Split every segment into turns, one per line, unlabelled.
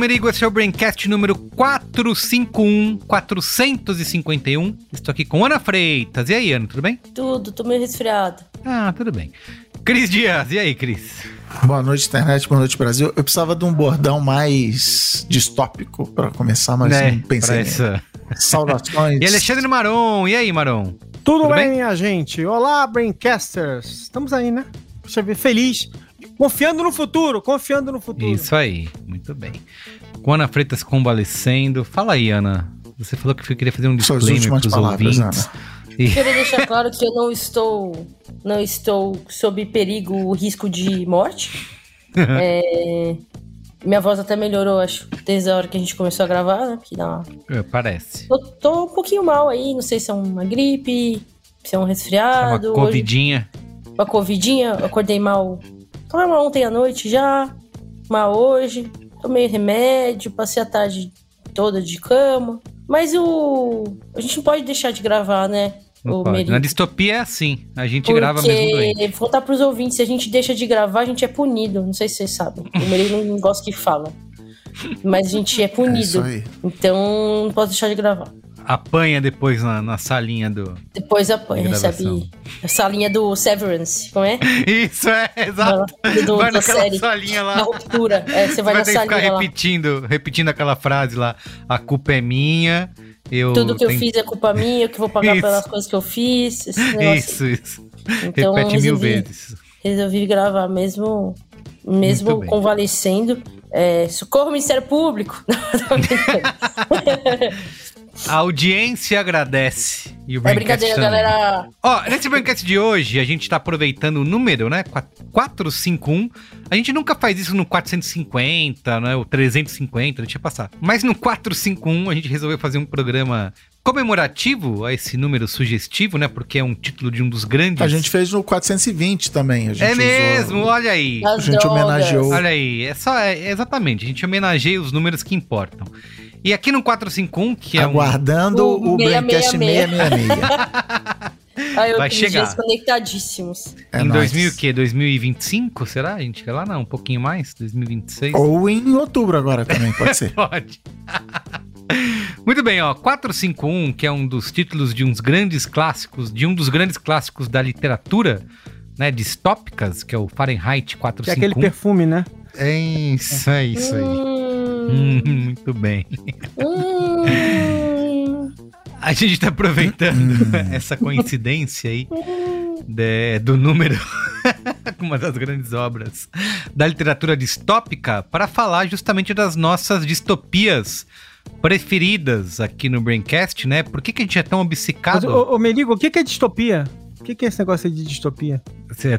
Merigo, esse é o Braincast número 451, 451. Estou aqui com Ana Freitas. E aí, Ana, tudo bem?
Tudo, tô meio resfriado.
Ah, tudo bem. Cris Dias, e aí, Cris?
Boa noite, internet, boa noite, Brasil. Eu precisava de um bordão mais distópico para começar, mas é, não pensei. Essa...
Saudações. e Alexandre Maron, e aí, Maron?
Tudo, tudo bem, bem, minha gente? Olá, Braincasters. Estamos aí, né? Deixa eu ver, feliz Confiando no futuro, confiando no futuro.
Isso aí, muito bem. Com Ana Freitas convalescendo. Fala aí, Ana. Você falou que queria fazer um disclaimer para os ouvintes. Ana.
E... Queria deixar claro que eu não estou, não estou sob perigo, o risco de morte. é, minha voz até melhorou, acho, desde a hora que a gente começou a gravar, né? Que dá
uma... é, parece.
Tô, tô, um pouquinho mal aí, não sei se é uma gripe, se é um resfriado.
É uma covidinha.
Hoje, uma covidinha, acordei mal Tomei uma ontem à noite já, uma hoje. Tomei remédio, passei a tarde toda de cama. Mas o. A gente não pode deixar de gravar, né?
o Na distopia é assim, a gente Porque, grava mesmo doente.
Vou contar pros ouvintes, se a gente deixa de gravar, a gente é punido. Não sei se vocês sabem. O Merigo não gosta que fala. Mas a gente é punido. É então não posso deixar de gravar
apanha depois na, na salinha do.
Depois apanha, recebe a salinha do Severance, como é?
Isso, é, exato.
Do, vai naquela série, salinha lá. Na ruptura. É, você vai, vai na
salinha. Ficar repetindo, repetindo aquela frase lá. A culpa é minha. Eu
Tudo que tenho... eu fiz é culpa minha, eu que vou pagar isso. pelas coisas que eu fiz.
Isso, isso. Então, Repete resolvi, mil vezes.
Resolvi gravar mesmo, mesmo convalescendo. É, socorro Ministério Público.
A audiência agradece.
E o é brincadeira, também. galera.
Ó, nesse Braincast de hoje, a gente tá aproveitando o número, né? 451. A gente nunca faz isso no 450, né? O 350, deixa eu passar. Mas no 451, a gente resolveu fazer um programa comemorativo a esse número sugestivo, né? Porque é um título de um dos grandes.
A gente fez no 420 também.
é mesmo, usou... olha aí.
As a gente drogas. homenageou.
Olha aí, é só, é, exatamente, a gente homenageia os números que importam. E aqui no 451, que é
Aguardando um... o, o Braincast 666.
Aí Vai chegar. conectadíssimos.
É em nóis. 2000 o quê? 2025, será? A gente chega lá? Não, um pouquinho mais? 2026?
Ou em outubro agora também, pode ser.
pode. Muito bem, ó, 451, que é um dos títulos de uns grandes clássicos, de um dos grandes clássicos da literatura, né, distópicas, que é o Fahrenheit 451. Que é
aquele perfume, né?
É isso, é isso aí. Hum, muito bem. Hum. A gente está aproveitando hum. essa coincidência aí de, do número, uma das grandes obras da literatura distópica, para falar justamente das nossas distopias preferidas aqui no Braincast, né? Por que, que a gente é tão obcecado?
Mas, ô, ô Merigo, o que, que é distopia? O que, que é esse negócio de distopia?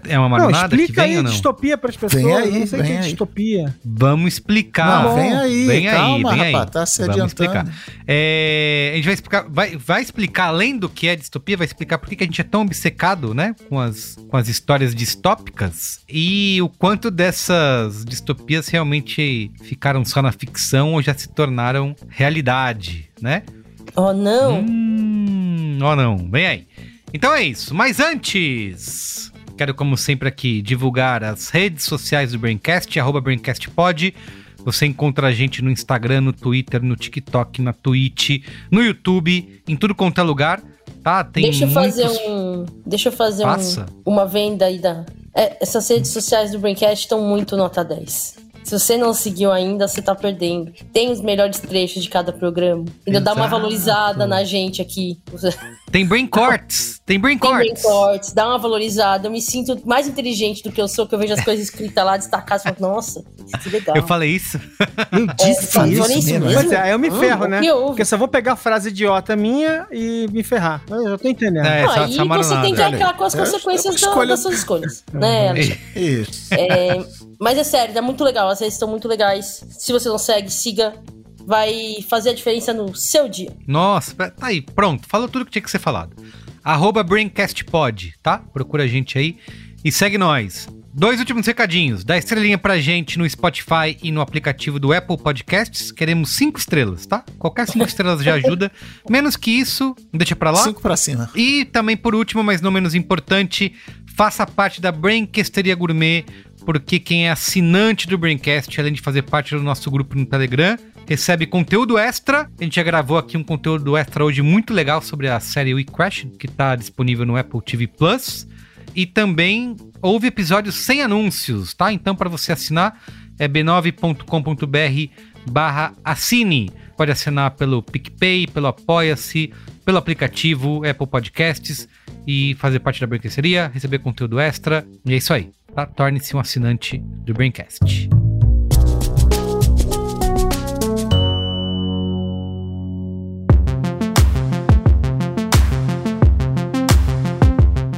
É uma marinada
que
vem aí
ou não? distopia para as pessoas. Vem aí, não sei o que é distopia.
Vamos explicar.
Não, vem aí, vem calma, aí, vem rapaz, aí. tá se Vamos
explicar. É, a gente vai explicar, vai, vai explicar além do que é distopia, vai explicar por que a gente é tão obcecado, né, com as, com as histórias distópicas e o quanto dessas distopias realmente ficaram só na ficção ou já se tornaram realidade, né?
Oh, não.
Hum, oh, não. Vem aí. Então é isso. Mas antes, quero, como sempre, aqui divulgar as redes sociais do Braincast, arroba BraincastPod. Você encontra a gente no Instagram, no Twitter, no TikTok, na Twitch, no YouTube, em tudo quanto é lugar. Tá? Tem
deixa eu fazer um. Deixa eu fazer um, uma venda aí da. É, essas redes sociais do Braincast estão muito nota 10. Se você não seguiu ainda, você tá perdendo. Tem os melhores trechos de cada programa. Ainda dá uma
Exato.
valorizada na gente aqui.
Tem Brain Corts. Tem Brain
Tem brain cortes, dá uma valorizada. Eu me sinto mais inteligente do que eu sou, que eu vejo as coisas escritas lá, destacadas. e falo, Nossa, que legal.
Eu falei isso.
Eu disse
tá
isso
falando
mesmo, né?
Pois é, aí eu me
Hum,
ferro, né? Porque só vou pegar a frase idiota minha e me ferrar. Eu já tô entendendo.
É,
Não, aí você tem que arcar com as
É,
consequências
é
da- das suas escolhas. né?
Isso.
É, mas é sério, é muito legal. Vocês estão muito legais. Se você não segue, siga. Vai fazer a diferença no seu dia.
Nossa, tá aí, pronto. Falou tudo que tinha que ser falado. Arroba BraincastPod, tá? Procura a gente aí e segue nós. Dois últimos recadinhos. Dá estrelinha pra gente no Spotify e no aplicativo do Apple Podcasts. Queremos cinco estrelas, tá? Qualquer cinco estrelas já ajuda. Menos que isso, deixa pra lá.
Cinco pra cima.
E também, por último, mas não menos importante, faça parte da Braincasteria Gourmet, porque quem é assinante do Braincast, além de fazer parte do nosso grupo no Telegram, recebe conteúdo extra. A gente já gravou aqui um conteúdo extra hoje muito legal sobre a série We Crash, que está disponível no Apple TV Plus. E também houve episódios sem anúncios, tá? Então, para você assinar, é b9.com.br barra assine. Pode assinar pelo PicPay, pelo Apoia-se, pelo aplicativo Apple Podcasts e fazer parte da Braincasteria, receber conteúdo extra. E é isso aí, tá? Torne-se um assinante do Braincast.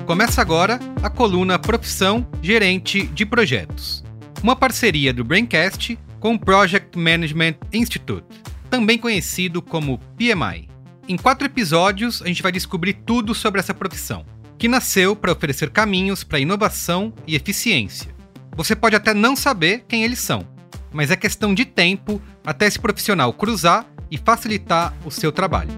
Começa agora a coluna Profissão Gerente de Projetos. Uma parceria do Braincast com o Project Management Institute, também conhecido como PMI. Em quatro episódios, a gente vai descobrir tudo sobre essa profissão, que nasceu para oferecer caminhos para inovação e eficiência. Você pode até não saber quem eles são, mas é questão de tempo até esse profissional cruzar e facilitar o seu trabalho.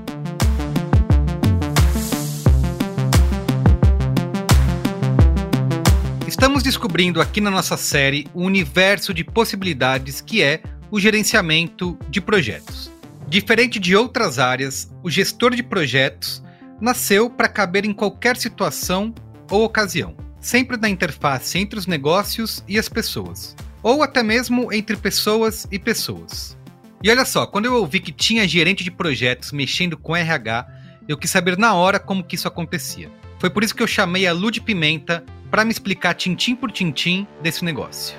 Estamos descobrindo aqui na nossa série o universo de possibilidades que é o gerenciamento de projetos. Diferente de outras áreas, o gestor de projetos nasceu para caber em qualquer situação ou ocasião, sempre na interface entre os negócios e as pessoas, ou até mesmo entre pessoas e pessoas. E olha só, quando eu ouvi que tinha gerente de projetos mexendo com RH, eu quis saber na hora como que isso acontecia. Foi por isso que eu chamei a Lud Pimenta para me explicar tintim por tintim desse negócio.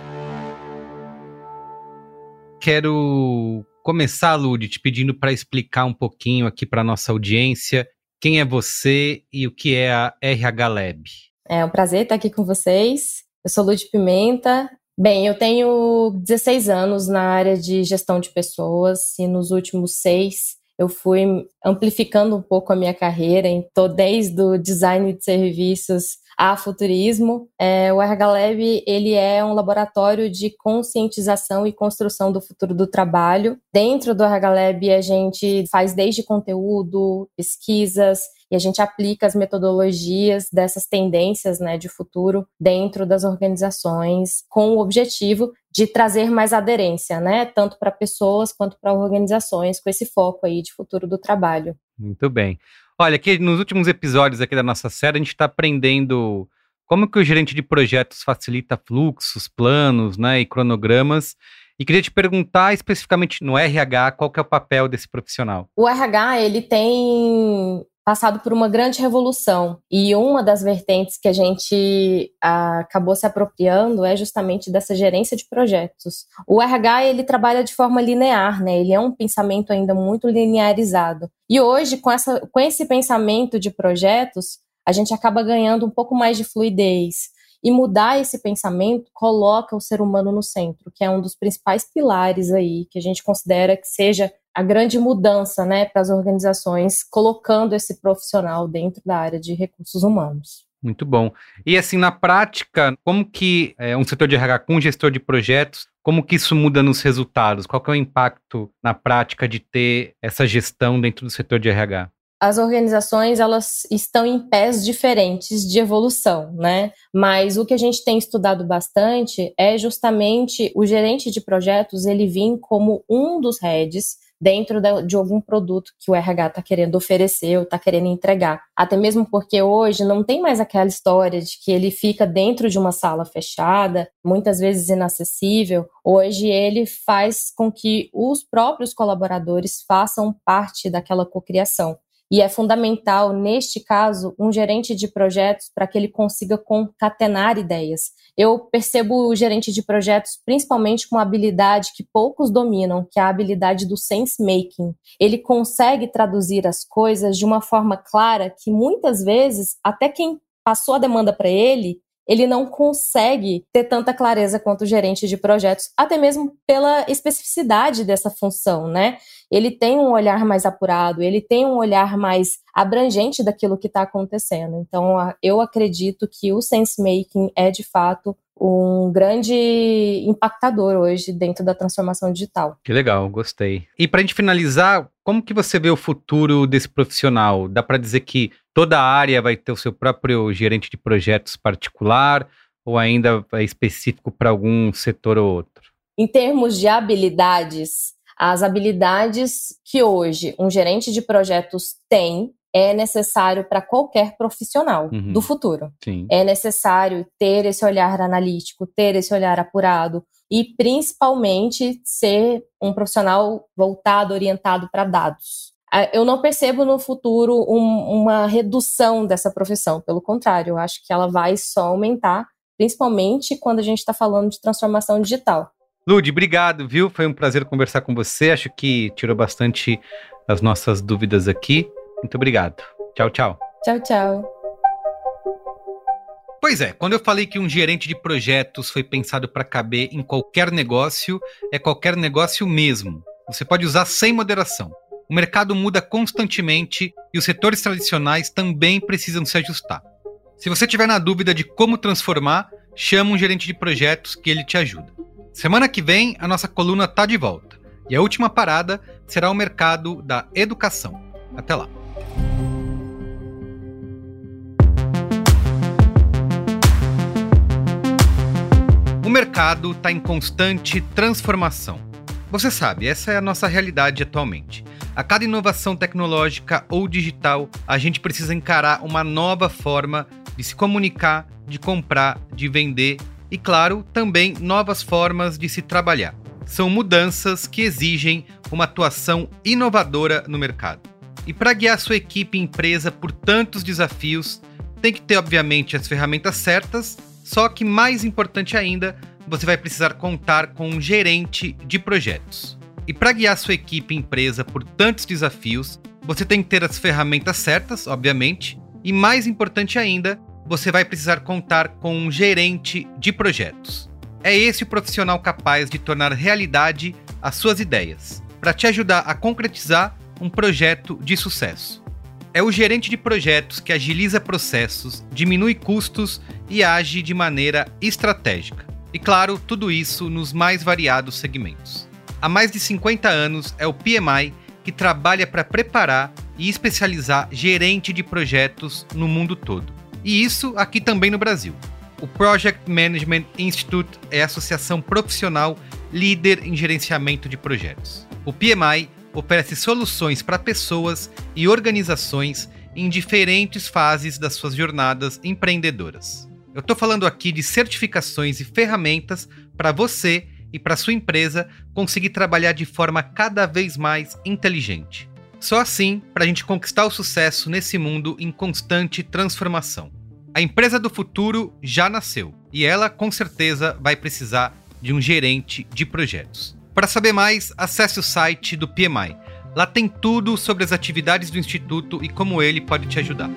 Quero começar, Lud, te pedindo para explicar um pouquinho aqui para nossa audiência quem é você e o que é a RH Lab.
É um prazer estar aqui com vocês. Eu sou Lud Pimenta. Bem, eu tenho 16 anos na área de gestão de pessoas e nos últimos seis eu fui amplificando um pouco a minha carreira. Estou desde o design de serviços a futurismo. É, o RH Lab ele é um laboratório de conscientização e construção do futuro do trabalho. Dentro do RH Lab a gente faz desde conteúdo, pesquisas, e a gente aplica as metodologias dessas tendências né, de futuro dentro das organizações com o objetivo de trazer mais aderência, né, tanto para pessoas quanto para organizações, com esse foco aí de futuro do trabalho.
Muito bem. Olha, aqui nos últimos episódios aqui da nossa série, a gente está aprendendo como que o gerente de projetos facilita fluxos, planos, né, e cronogramas. E queria te perguntar especificamente no RH, qual que é o papel desse profissional?
O RH, ele tem passado por uma grande revolução e uma das vertentes que a gente ah, acabou se apropriando é justamente dessa gerência de projetos. O RH ele trabalha de forma linear, né? Ele é um pensamento ainda muito linearizado. E hoje com essa com esse pensamento de projetos, a gente acaba ganhando um pouco mais de fluidez. E mudar esse pensamento coloca o ser humano no centro, que é um dos principais pilares aí que a gente considera que seja a grande mudança né, para as organizações, colocando esse profissional dentro da área de recursos humanos.
Muito bom. E assim, na prática, como que é, um setor de RH com um gestor de projetos, como que isso muda nos resultados? Qual que é o impacto na prática de ter essa gestão dentro do setor de RH?
As organizações elas estão em pés diferentes de evolução, né? Mas o que a gente tem estudado bastante é justamente o gerente de projetos ele vir como um dos heads dentro de algum produto que o RH está querendo oferecer ou está querendo entregar. Até mesmo porque hoje não tem mais aquela história de que ele fica dentro de uma sala fechada, muitas vezes inacessível. Hoje ele faz com que os próprios colaboradores façam parte daquela cocriação. E é fundamental, neste caso, um gerente de projetos para que ele consiga concatenar ideias. Eu percebo o gerente de projetos principalmente com uma habilidade que poucos dominam, que é a habilidade do sense making. Ele consegue traduzir as coisas de uma forma clara que muitas vezes até quem passou a demanda para ele ele não consegue ter tanta clareza quanto o gerente de projetos, até mesmo pela especificidade dessa função, né? Ele tem um olhar mais apurado, ele tem um olhar mais abrangente daquilo que está acontecendo. Então, eu acredito que o sense making é de fato um grande impactador hoje dentro da transformação digital.
Que legal, gostei. E para a gente finalizar, como que você vê o futuro desse profissional? Dá para dizer que toda área vai ter o seu próprio gerente de projetos particular ou ainda é específico para algum setor ou outro?
Em termos de habilidades, as habilidades que hoje um gerente de projetos tem é necessário para qualquer profissional uhum. do futuro.
Sim.
É necessário ter esse olhar analítico, ter esse olhar apurado e principalmente ser um profissional voltado, orientado para dados. Eu não percebo no futuro um, uma redução dessa profissão, pelo contrário, eu acho que ela vai só aumentar, principalmente quando a gente está falando de transformação digital.
Lud, obrigado, viu? Foi um prazer conversar com você. Acho que tirou bastante as nossas dúvidas aqui. Muito obrigado. Tchau, tchau.
Tchau, tchau.
Pois é, quando eu falei que um gerente de projetos foi pensado para caber em qualquer negócio, é qualquer negócio mesmo. Você pode usar sem moderação. O mercado muda constantemente e os setores tradicionais também precisam se ajustar. Se você tiver na dúvida de como transformar, chama um gerente de projetos que ele te ajuda. Semana que vem, a nossa coluna tá de volta. E a última parada será o mercado da educação. Até lá. O mercado está em constante transformação. Você sabe, essa é a nossa realidade atualmente. A cada inovação tecnológica ou digital, a gente precisa encarar uma nova forma de se comunicar, de comprar, de vender e, claro, também novas formas de se trabalhar. São mudanças que exigem uma atuação inovadora no mercado. E para guiar sua equipe e empresa por tantos desafios, tem que ter, obviamente, as ferramentas certas, só que mais importante ainda, você vai precisar contar com um gerente de projetos. E para guiar sua equipe e empresa por tantos desafios, você tem que ter as ferramentas certas, obviamente, e mais importante ainda, você vai precisar contar com um gerente de projetos. É esse o profissional capaz de tornar realidade as suas ideias, para te ajudar a concretizar um projeto de sucesso. É o gerente de projetos que agiliza processos, diminui custos e age de maneira estratégica. E claro, tudo isso nos mais variados segmentos. Há mais de 50 anos é o PMI que trabalha para preparar e especializar gerente de projetos no mundo todo. E isso aqui também no Brasil. O Project Management Institute é a associação profissional líder em gerenciamento de projetos. O PMI oferece soluções para pessoas e organizações em diferentes fases das suas jornadas empreendedoras. Eu estou falando aqui de certificações e ferramentas para você e para sua empresa conseguir trabalhar de forma cada vez mais inteligente. Só assim para a gente conquistar o sucesso nesse mundo em constante transformação. A empresa do futuro já nasceu e ela com certeza vai precisar de um gerente de projetos. Para saber mais, acesse o site do PMI. Lá tem tudo sobre as atividades do Instituto e como ele pode te ajudar.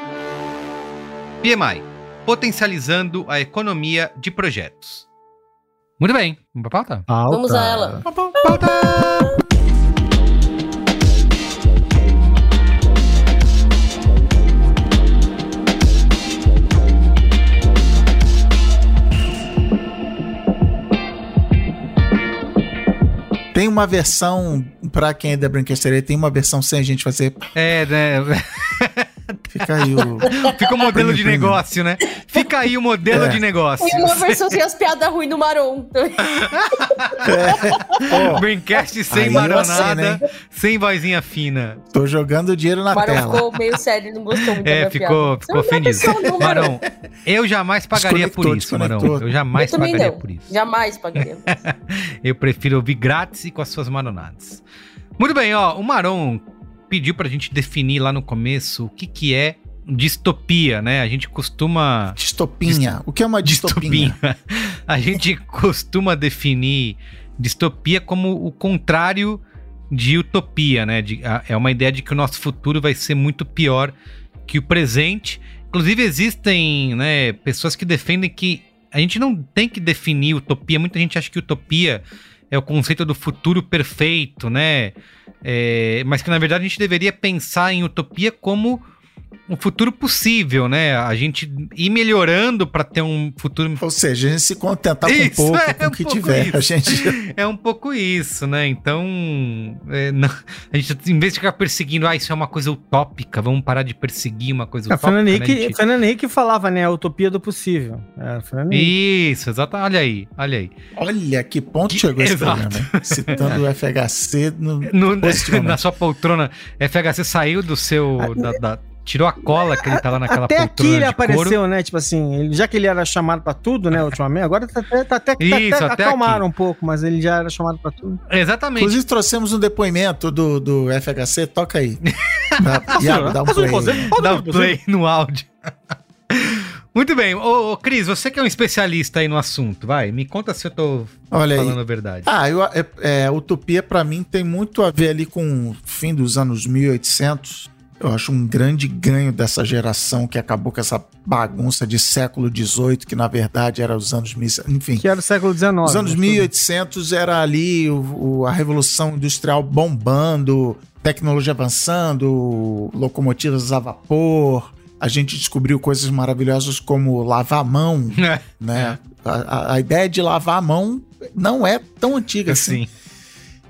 PMI Potencializando a Economia de Projetos. Muito bem, vamos para a pauta?
pauta? Vamos a ela.
Pauta!
Tem uma versão, pra quem é da Brincadeira, tem uma versão sem a gente fazer.
É, né?
Fica aí o.
Fica o modelo de negócio, né? Fica aí o modelo
É.
de negócio.
E uma versão sem as piadas ruins do Maron.
Pô,
Braincast sem
Aí
maronada,
sei,
sem vozinha fina.
tô jogando dinheiro na
O Maron
tela.
ficou meio sério, não gostou muito da
É,
minha
ficou,
piada.
ficou ofendido.
o número.
Marão, eu jamais pagaria por isso, Marão.
desconectou.
Eu jamais
Eu
pagaria
não.
por isso.
Jamais pagaria.
Eu prefiro ouvir grátis e com as suas maronadas. Muito bem, ó. O Maron pediu pra gente definir lá no começo o que, que é distopia, né? A gente costuma.
Distopinha. O que é uma distopinha?
Distopia. A gente costuma definir distopia como o contrário de utopia, né? De- a- é uma ideia de que o nosso futuro vai ser muito pior que o presente. Inclusive, existem né, pessoas que defendem que a gente não tem que definir utopia. Muita gente acha que utopia é o conceito do futuro perfeito, né? É, mas que na verdade a gente deveria pensar em utopia como um futuro possível, né? A gente ir melhorando para ter um futuro.
Ou seja, a gente se contentar com
Isso,
pouco,
é
com o
um
que
pouco
tiver.
isso.
A gente.
É um pouco isso, né? Então, é, não- a gente, em vez de ficar perseguindo, ah, isso é uma coisa utópica, vamos parar de perseguir uma coisa
A
utópica.
Fernando
né?
Henrique,
A gente-
Fernando Henrique falava, né? A utopia do possível. É.
Isso, exato. Olha aí, olha aí.
Olha que ponto
Que-
chegou esse
exato.
programa. Citando o FHC no.
No- na sua poltrona, FHC saiu do seu. da- da- tirou a cola que ele tá lá naquela
Até aqui
poltrona
ele
de
apareceu,
couro.
né? Tipo assim, ele- já que ele era chamado pra tudo, né, ultimamente, agora tá até, tá até, tá
Isso,
até
até
acalmaram
aqui.
um pouco, mas ele já era chamado pra tudo.
Exatamente.
Inclusive, trouxemos um depoimento do, do FHC. Toca aí. Dá, Iago, dá um play. aí.
Dá um play no áudio. Muito bem. Ô, ô, Cris, você que é um especialista aí no assunto, vai, me conta se eu tô
Olha aí.
falando a verdade.
Ah, eu, é, é, Utopia pra mim tem muito a ver ali com o fim dos anos 1800. Eu acho um grande ganho dessa geração que acabou com essa bagunça de século XVIII, que na verdade era os anos 1000, enfim.
Que era o século XIX.
Os anos
né,
1800 era ali o, o- a revolução industrial bombando, tecnologia avançando, locomotivas a vapor. A gente descobriu coisas maravilhosas como lavar a mão,
É,
né? A, a- ideia de lavar a mão não é tão antiga assim.
assim.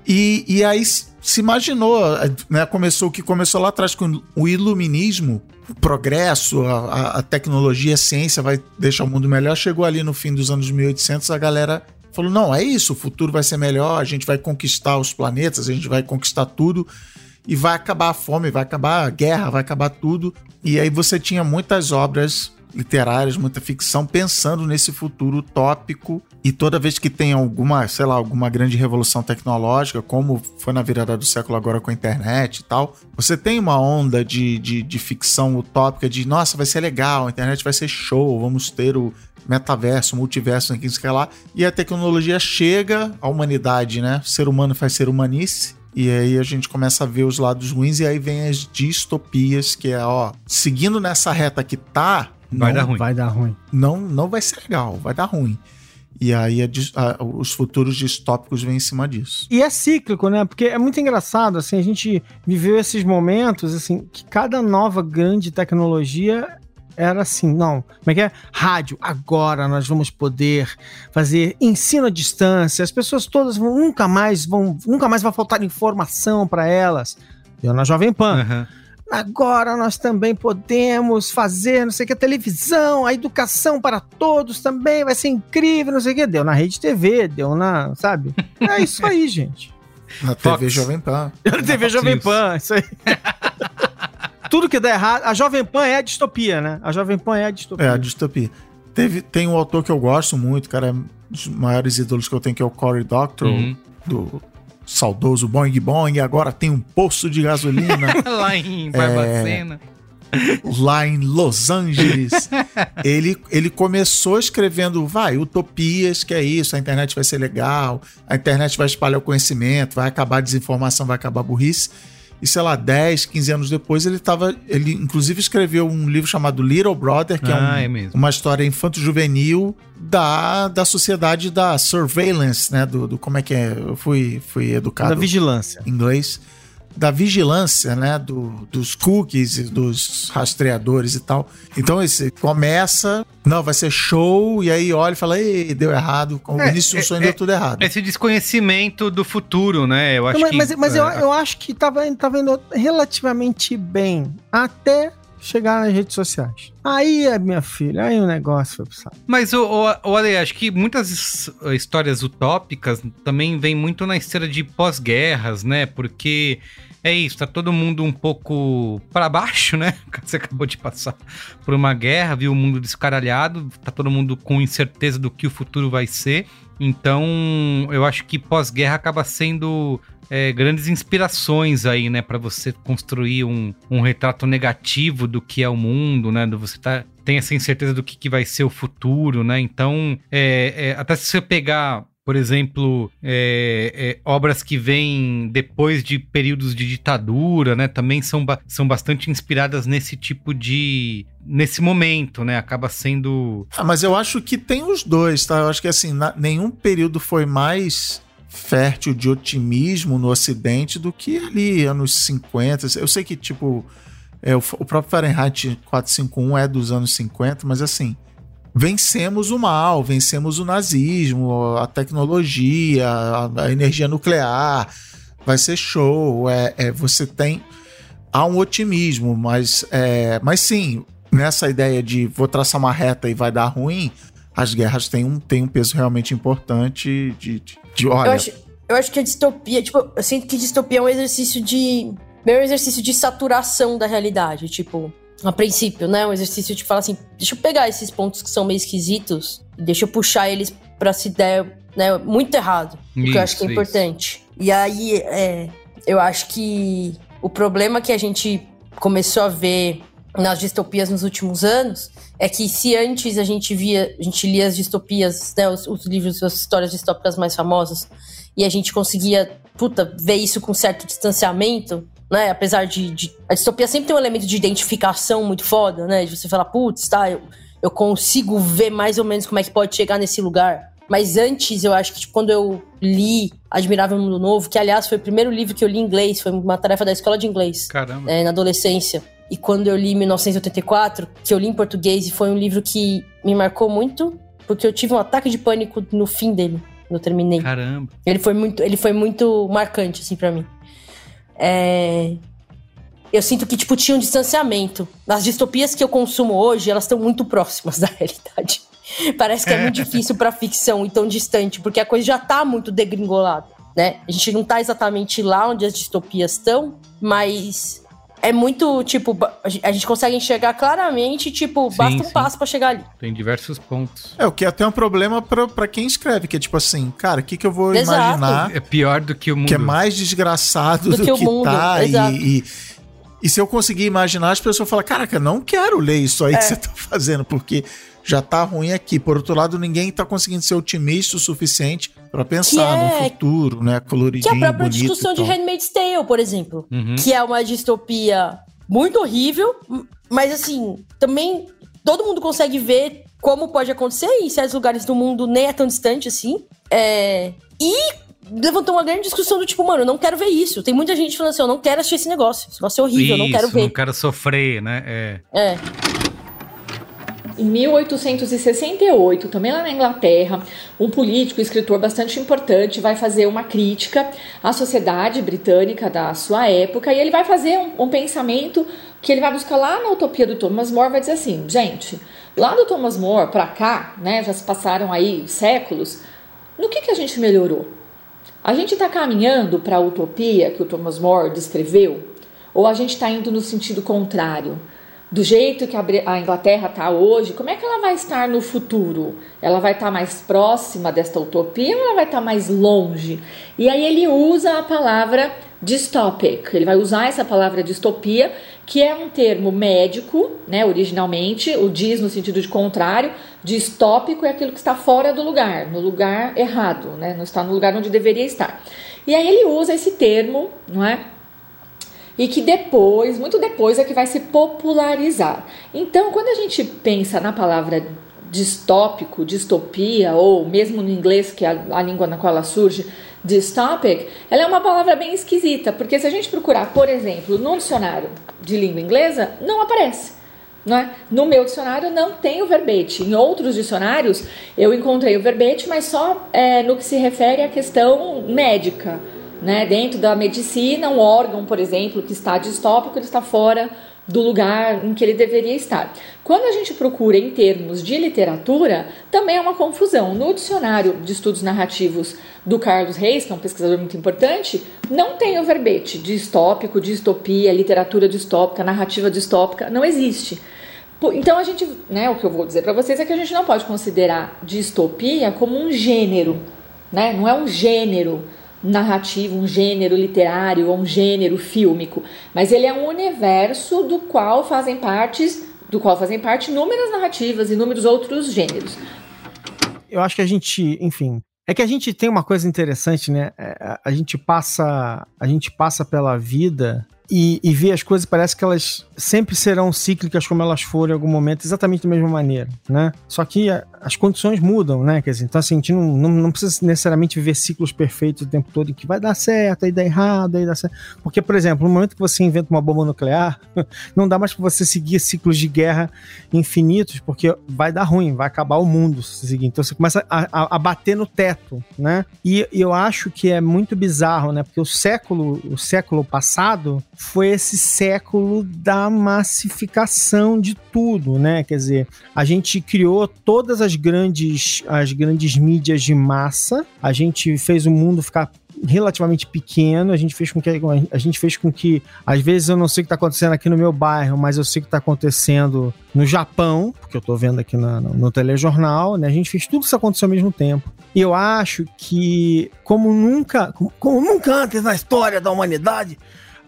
E, e aí se imaginou, né? Começou o que começou lá atrás com o iluminismo, o progresso, a, a- tecnologia, a ciência vai deixar o mundo melhor. Chegou ali no fim dos anos 1800, a galera falou: não, é isso, o futuro vai ser melhor, a gente vai conquistar os planetas, a gente vai conquistar tudo e vai acabar a fome, vai acabar a guerra, vai acabar tudo. E aí você tinha muitas obras literárias, muita ficção pensando nesse futuro utópico. E toda vez que tem alguma, sei lá, alguma grande revolução tecnológica, como foi na virada do século agora com a internet e tal, você tem uma onda de, de, de ficção utópica de, nossa, vai ser legal, a internet vai ser show, vamos ter o metaverso, multiverso, aqui, sei lá. E a tecnologia chega, a humanidade, né? O ser humano faz ser humanice. E aí a gente começa a ver os lados ruins e aí vem as distopias, que é, ó, seguindo nessa reta que tá,
Vai
não,
dar ruim.
Vai dar ruim.
não, não vai ser legal, vai dar ruim. E aí a a- os futuros distópicos vêm em cima disso.
E é cíclico, né? Porque é muito engraçado, assim, a gente viveu esses momentos, assim, que cada nova grande tecnologia era assim, não, como é que é? Rádio, agora nós vamos poder fazer ensino à distância, as pessoas todas vão, nunca mais vão, nunca mais vai faltar informação para elas. Deu na Jovem Pan.
Aham.
Agora nós também podemos fazer, não sei o que, a televisão, a educação para todos também vai ser incrível, não sei o que. Deu na Rede TV, deu na, sabe? É isso aí, gente.
Na
Fox.
TV Jovem Pan.
Na TV
Fox
Jovem
News.
Pan, isso aí. Tudo que dá errado. A Jovem Pan é a distopia, né? A Jovem Pan é a distopia.
É, a distopia. Teve, tem um autor que eu gosto muito, cara, é um dos maiores ídolos que eu tenho, que é o Cory Doctorow,
Uhum.
do saudoso Boing Boing, agora tem um poço de gasolina
Lá em Barbacena.
lá em Los Angeles. ele, ele começou escrevendo, vai, utopias, que é isso, a internet vai ser legal, a internet vai espalhar o conhecimento, vai acabar a desinformação, vai acabar a burrice. E sei lá, 10, 15 anos depois, ele tava. Ele inclusive escreveu um livro chamado Little Brother, que é, um-
Ah, é mesmo.
uma história infanto-juvenil da, da sociedade da surveillance, né? Do, do- como é que é? Eu fui, fui educado
Da vigilância.
em inglês. Da vigilância, né? Do, dos cookies e dos rastreadores e tal. Então esse começa, não, vai ser show, e aí olha e fala, ei, deu errado. O
É,
início do
é,
sonho
é,
deu tudo errado.
Esse desconhecimento do futuro, né? Eu acho
Não, mas
que.
mas, mas eu,
é,
eu acho que tava, tava indo relativamente bem até chegar nas redes sociais. Aí, minha filha, aí o negócio foi pro saco.
Mas, o, o, Ale, acho que muitas his- histórias utópicas também vem muito na esteira de pós-guerras, né? Porque é isso, tá todo mundo um pouco para baixo, né? Você acabou de passar por uma guerra, viu o mundo descaralhado, tá todo mundo com incerteza do que o futuro vai ser. Então, eu acho que pós-guerra acaba sendo é, grandes inspirações aí, né, para você construir um, um retrato negativo do que é o mundo, né, do você tá tem essa incerteza do que, que vai ser o futuro, né? Então, é, é, até se você pegar por exemplo, é, é, obras que vêm depois de períodos de ditadura, né? Também são, ba são bastante inspiradas nesse tipo de. nesse momento, né? Acaba sendo.
Ah, mas eu acho que tem os dois, tá? Eu acho que assim, na- nenhum período foi mais fértil de otimismo no Ocidente do que ali, anos 50. Eu sei que, tipo, é, o, o próprio Fahrenheit 451 é dos anos 50, mas assim, vencemos o mal, vencemos o nazismo, a tecnologia, a, a energia nuclear, vai ser show. É, é, você tem. Há um otimismo, mas, é, mas sim, nessa ideia de vou traçar uma reta e vai dar ruim, as guerras têm um, têm um peso realmente importante de, de, de, olha,
Eu acho, eu acho que a distopia, tipo, eu sinto que distopia é um exercício de. Meio um exercício de saturação da realidade, tipo, a princípio, né? Um exercício de falar assim, deixa eu pegar esses pontos que são meio esquisitos, e deixa eu puxar eles pra se der, né, muito errado. o que eu acho que é
Isso,
importante. E aí, é, eu acho que o problema que a gente começou a ver nas distopias nos últimos anos é que se antes a gente via, a gente lia as distopias, né, os, os livros, as histórias distópicas mais famosas, e a gente conseguia, puta, ver isso com certo distanciamento, né? Apesar de, de- A distopia sempre tem um elemento de identificação muito foda, né? De você falar, putz, tá, eu, eu consigo ver mais ou menos como é que pode chegar nesse lugar. Mas antes, eu acho que tipo, quando eu li Admirável Mundo Novo, que aliás foi o primeiro livro que eu li em inglês, foi uma tarefa da escola de inglês
Caramba.
é, na adolescência. E quando eu li 1984, que eu li em português, e foi um livro que me marcou muito, porque eu tive um ataque de pânico no fim dele, quando eu terminei.
Caramba.
Ele foi muito, ele foi muito marcante, assim, pra mim. É, Eu sinto que, tipo, tinha um distanciamento. As distopias que eu consumo hoje, elas estão muito próximas da realidade. Parece que é muito difícil pra ficção e tão distante, porque a coisa já tá muito degringolada, né? A gente não tá exatamente lá onde as distopias estão, mas é muito, tipo, a gente- consegue enxergar claramente, tipo,
Sim,
basta um
sim.
passo pra chegar ali.
Tem diversos pontos.
É, o que é até um problema pra, pra quem escreve, que é tipo assim, cara, o que, que eu vou
Exato.
imaginar
É pior do que o mundo.
que é mais desgraçado
Do
do,
que
que,
o mundo,
tá.
exato.
E, e, e se eu conseguir imaginar, as pessoas falam, caraca, não quero ler isso aí
É.
que você tá fazendo, porque já tá ruim aqui. Por outro lado, ninguém tá conseguindo ser otimista o suficiente pra pensar
Que é-
no futuro, né?
Que
Coloridinho,
é a própria discussão de. Handmaid's Tale, por exemplo.
Uhum.
que é uma distopia muito horrível, mas assim, também todo mundo consegue ver como pode acontecer em certos lugares do mundo, nem é tão distante assim. É, E levantou uma grande discussão do tipo, mano, eu não quero ver isso. Tem muita gente falando assim, eu não quero assistir esse negócio. Esse negócio é horrível, eu não quero
Isso, Não
ver.
quero sofrer, né? É.
É.
Em 1868, também lá na Inglaterra, um político, escritor bastante importante, vai fazer uma crítica à sociedade britânica da sua época e ele vai fazer um, um pensamento que ele vai buscar lá na utopia do Thomas More, vai dizer assim, gente, lá do Thomas More para cá, né, já se passaram aí séculos, no que, que a gente melhorou? A gente está caminhando para a utopia que o Thomas More descreveu? Ou a gente está indo no sentido contrário? Do jeito que a Inglaterra está hoje, como é que ela vai estar no futuro? Ela vai estar mais próxima desta utopia ou ela vai estar mais longe? E aí ele usa a palavra dystopic. Ele vai usar essa palavra distopia, que é um termo médico, né, originalmente, o diz no sentido de contrário, distópico é aquilo que está fora do lugar, no lugar errado, né, não está no lugar onde deveria estar. E aí ele usa esse termo, não é? E que depois, muito depois, é que vai se popularizar. Então, quando a gente pensa na palavra distópico, distopia, ou mesmo no inglês, que é a, a língua na qual ela surge, dystopic, ela é uma palavra bem esquisita, porque se a gente procurar, por exemplo, no dicionário de língua inglesa, não aparece. É? No meu dicionário não tem o verbete. Em outros dicionários eu encontrei o verbete, mas só é, no que se refere à questão médica. Né? Dentro da medicina, um órgão, por exemplo, que está distópico, ele está fora do lugar em que ele deveria estar. Quando a gente procura em termos de literatura, também é uma confusão. No dicionário de estudos narrativos do Carlos Reis, que é um pesquisador muito importante, não tem o verbete distópico, distopia, literatura distópica, narrativa distópica, não existe. Então a gente, né, o que eu vou dizer para vocês é que a gente não pode considerar distopia como um gênero, né? Não é um gênero narrativo, um gênero literário ou um gênero fílmico, mas ele é um universo do qual fazem partes, do qual fazem parte inúmeras narrativas, e inúmeros outros gêneros.
Eu acho que a gente, enfim, é que a gente tem uma coisa interessante, né? É, a gente passa, a gente passa pela vida e, e vê as coisas, parece que elas sempre serão cíclicas como elas foram em algum momento, exatamente da mesma maneira, né? Só que a, as condições mudam, né? Quer dizer, então assim, a gente não, não, não, precisa necessariamente viver ciclos perfeitos o tempo todo em que vai dar certo, aí dá errado, aí dá certo. Porque, por exemplo, no momento que você inventa uma bomba nuclear, não dá mais para você seguir ciclos de guerra infinitos, porque vai dar ruim, vai acabar o mundo se seguir. Então você começa a, a, a bater no teto, né? E, e eu acho que é muito bizarro, né? Porque o século, o século passado foi esse século da massificação de tudo, né? Quer dizer, a gente criou todas as grandes, as grandes mídias de massa, a gente fez o mundo ficar relativamente pequeno, a gente fez com que a gente fez com que às vezes eu não sei o que está acontecendo aqui no meu bairro, mas eu sei o que está acontecendo no Japão, porque eu estou vendo aqui no, no, telejornal, né? A gente fez tudo isso acontecer ao mesmo tempo. E eu acho que como nunca, como, como nunca antes na história da humanidade,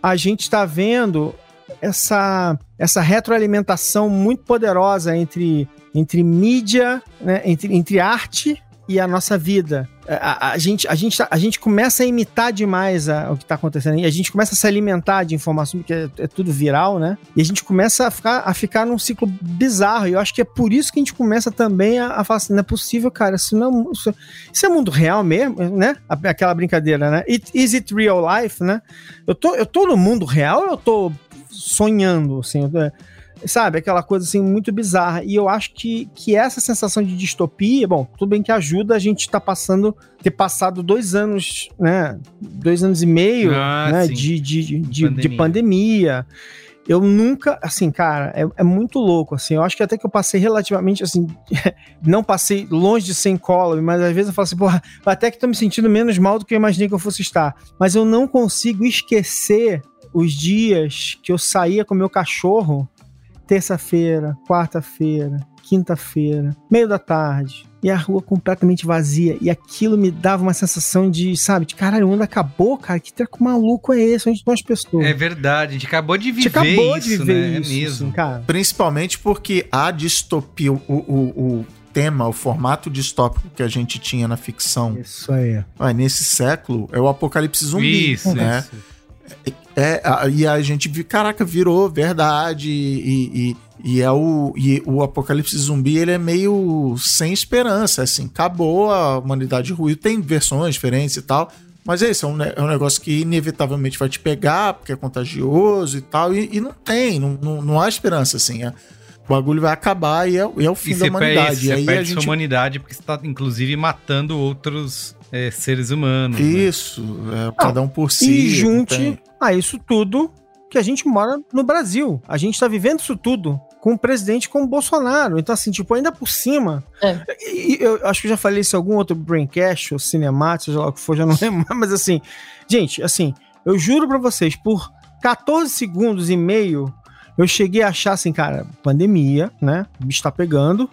a gente está vendo essa, essa retroalimentação muito poderosa entre, entre mídia, né, entre, entre arte e a nossa vida. A, a, a, gente, a, gente, tá, a gente começa a imitar demais a, o que está acontecendo. E a gente começa a se alimentar de informação, porque é, é, tudo viral, né? E a gente começa a ficar, a ficar num ciclo bizarro. E eu acho que é por isso que a gente começa também a, a falar assim: não é possível, cara. Isso, não, é isso, isso é mundo real mesmo, né? Aquela brincadeira, né? It, is it real life, né? Eu tô, eu tô no mundo real eu tô sonhando, assim? Sabe, aquela coisa assim muito bizarra. E eu acho que, que essa sensação de distopia, bom, tudo bem que ajuda a gente tá passando, ter passado dois anos, né, dois anos e meio, ah, né, de, de, de, de, pandemia. de pandemia. Eu nunca, assim, cara, é, é, muito louco, assim, eu acho que até que eu passei relativamente, assim, não passei longe de ser incólume, mas às vezes eu falo assim, porra, até que tô me sentindo menos mal do que eu imaginei que eu fosse estar. Mas eu não consigo esquecer os dias que eu saía com meu cachorro terça-feira, quarta-feira, quinta-feira, meio da tarde, e a rua completamente vazia. E aquilo me dava uma sensação de, sabe, de caralho, o mundo acabou, cara. Que treco maluco é esse? Onde estão as pessoas?
É verdade, a gente acabou de viver a gente acabou isso, de viver né?
É isso, é mesmo. Assim, cara. Principalmente porque a distopia, o, o, o tema, o formato distópico que a gente tinha na ficção.
Isso aí.
Ah, nesse século é o apocalipse zumbi, isso, né? Isso. É, e a gente, caraca, virou verdade e, e, e, é o, e o apocalipse zumbi, ele é meio sem esperança, assim, acabou, a humanidade ruiu, tem versões diferentes e tal, mas é isso, é um, é um negócio que inevitavelmente vai te pegar, porque é contagioso e tal, e, e não tem, não, não, não, há esperança, assim, é, o bagulho vai acabar e é, e é o fim da humanidade. Perde,
e
aí
perde a gente... sua humanidade porque você está, inclusive, matando outros é, seres humanos.
Né? Isso, né? é, cada um por si.
E junte a isso tudo que a gente mora no Brasil. A gente tá vivendo isso tudo com um presidente como Bolsonaro. Então, assim, tipo, ainda por cima. É. eu acho que eu já falei isso em algum outro Braincast ou Cinemático, seja lá o que for, já não lembro, mas assim, gente, assim, eu juro pra vocês, por 14 segundos e meio, eu cheguei a achar assim, cara, pandemia, né? O bicho tá pegando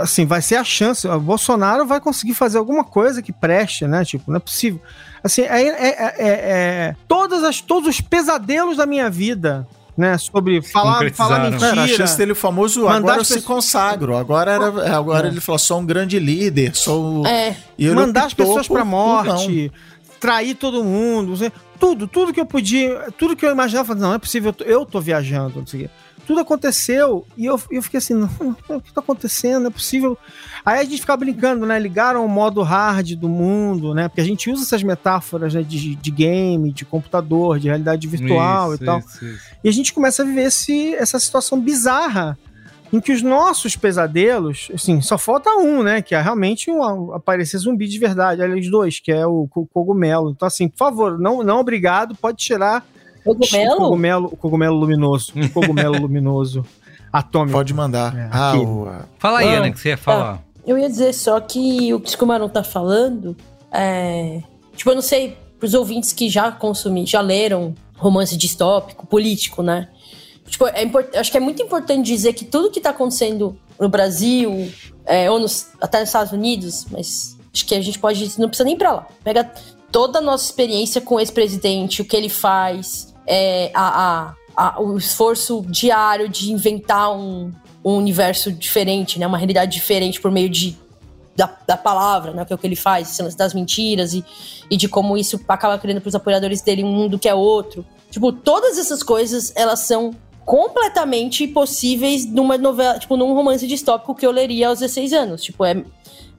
assim, vai ser a chance. O Bolsonaro vai conseguir fazer alguma coisa que preste, né? Tipo, não é possível. Assim, é, é, é, é todas as, todos os pesadelos da minha vida né, sobre falar, falar mentira. Era
a chance dele famoso, agora eu se consagro. Agora, era, agora é. ele falou, sou um grande líder, sou...
É. mandar as pessoas pra morte, trair todo mundo. tudo, tudo que eu podia, tudo que eu imaginava, não, não é possível, eu tô, eu tô viajando, não sei o quê. Tudo aconteceu e eu, eu fiquei assim, o que tá acontecendo? Não é possível. Aí a gente ficava brincando, né? Ligaram o modo hard do mundo, né? Porque a gente usa essas metáforas né, de, de game, de computador, de realidade virtual
Isso,
e tal.
isso, isso.
E a gente começa a viver esse, essa situação bizarra em que os nossos pesadelos, assim, só falta um, né? Que é realmente um, aparecer zumbi de verdade. Aliás, dois, que é o co- cogumelo. Então, assim, por favor, não, não obrigado, pode tirar
Cogumelo?
cogumelo, o cogumelo luminoso. Cogumelo luminoso atômico.
Pode mandar.
É,
ah, o, a-
Fala aí,
Ah,
Ana, que você ia falar.
Eu ia dizer só que o que o Marão tá falando é. Tipo, eu não sei, pros ouvintes que já consumiram, já leram romance distópico, político, né? Tipo, é import... acho que é muito importante dizer que tudo que tá acontecendo no Brasil, é, ou nos... até nos Estados Unidos, mas acho que a gente pode. Não precisa nem ir pra lá. Pega toda a nossa experiência com esse presidente, o que ele faz, é, a, a- a- o esforço diário de inventar um, um universo diferente, né? Uma realidade diferente por meio de, da, da palavra, né? Que é o que ele faz, das mentiras e, e de como isso acaba criando pros apoiadores dele um mundo que é outro. Tipo, todas essas coisas, elas são completamente possíveis numa novela, tipo, num romance distópico que eu leria aos 16 anos. Tipo, é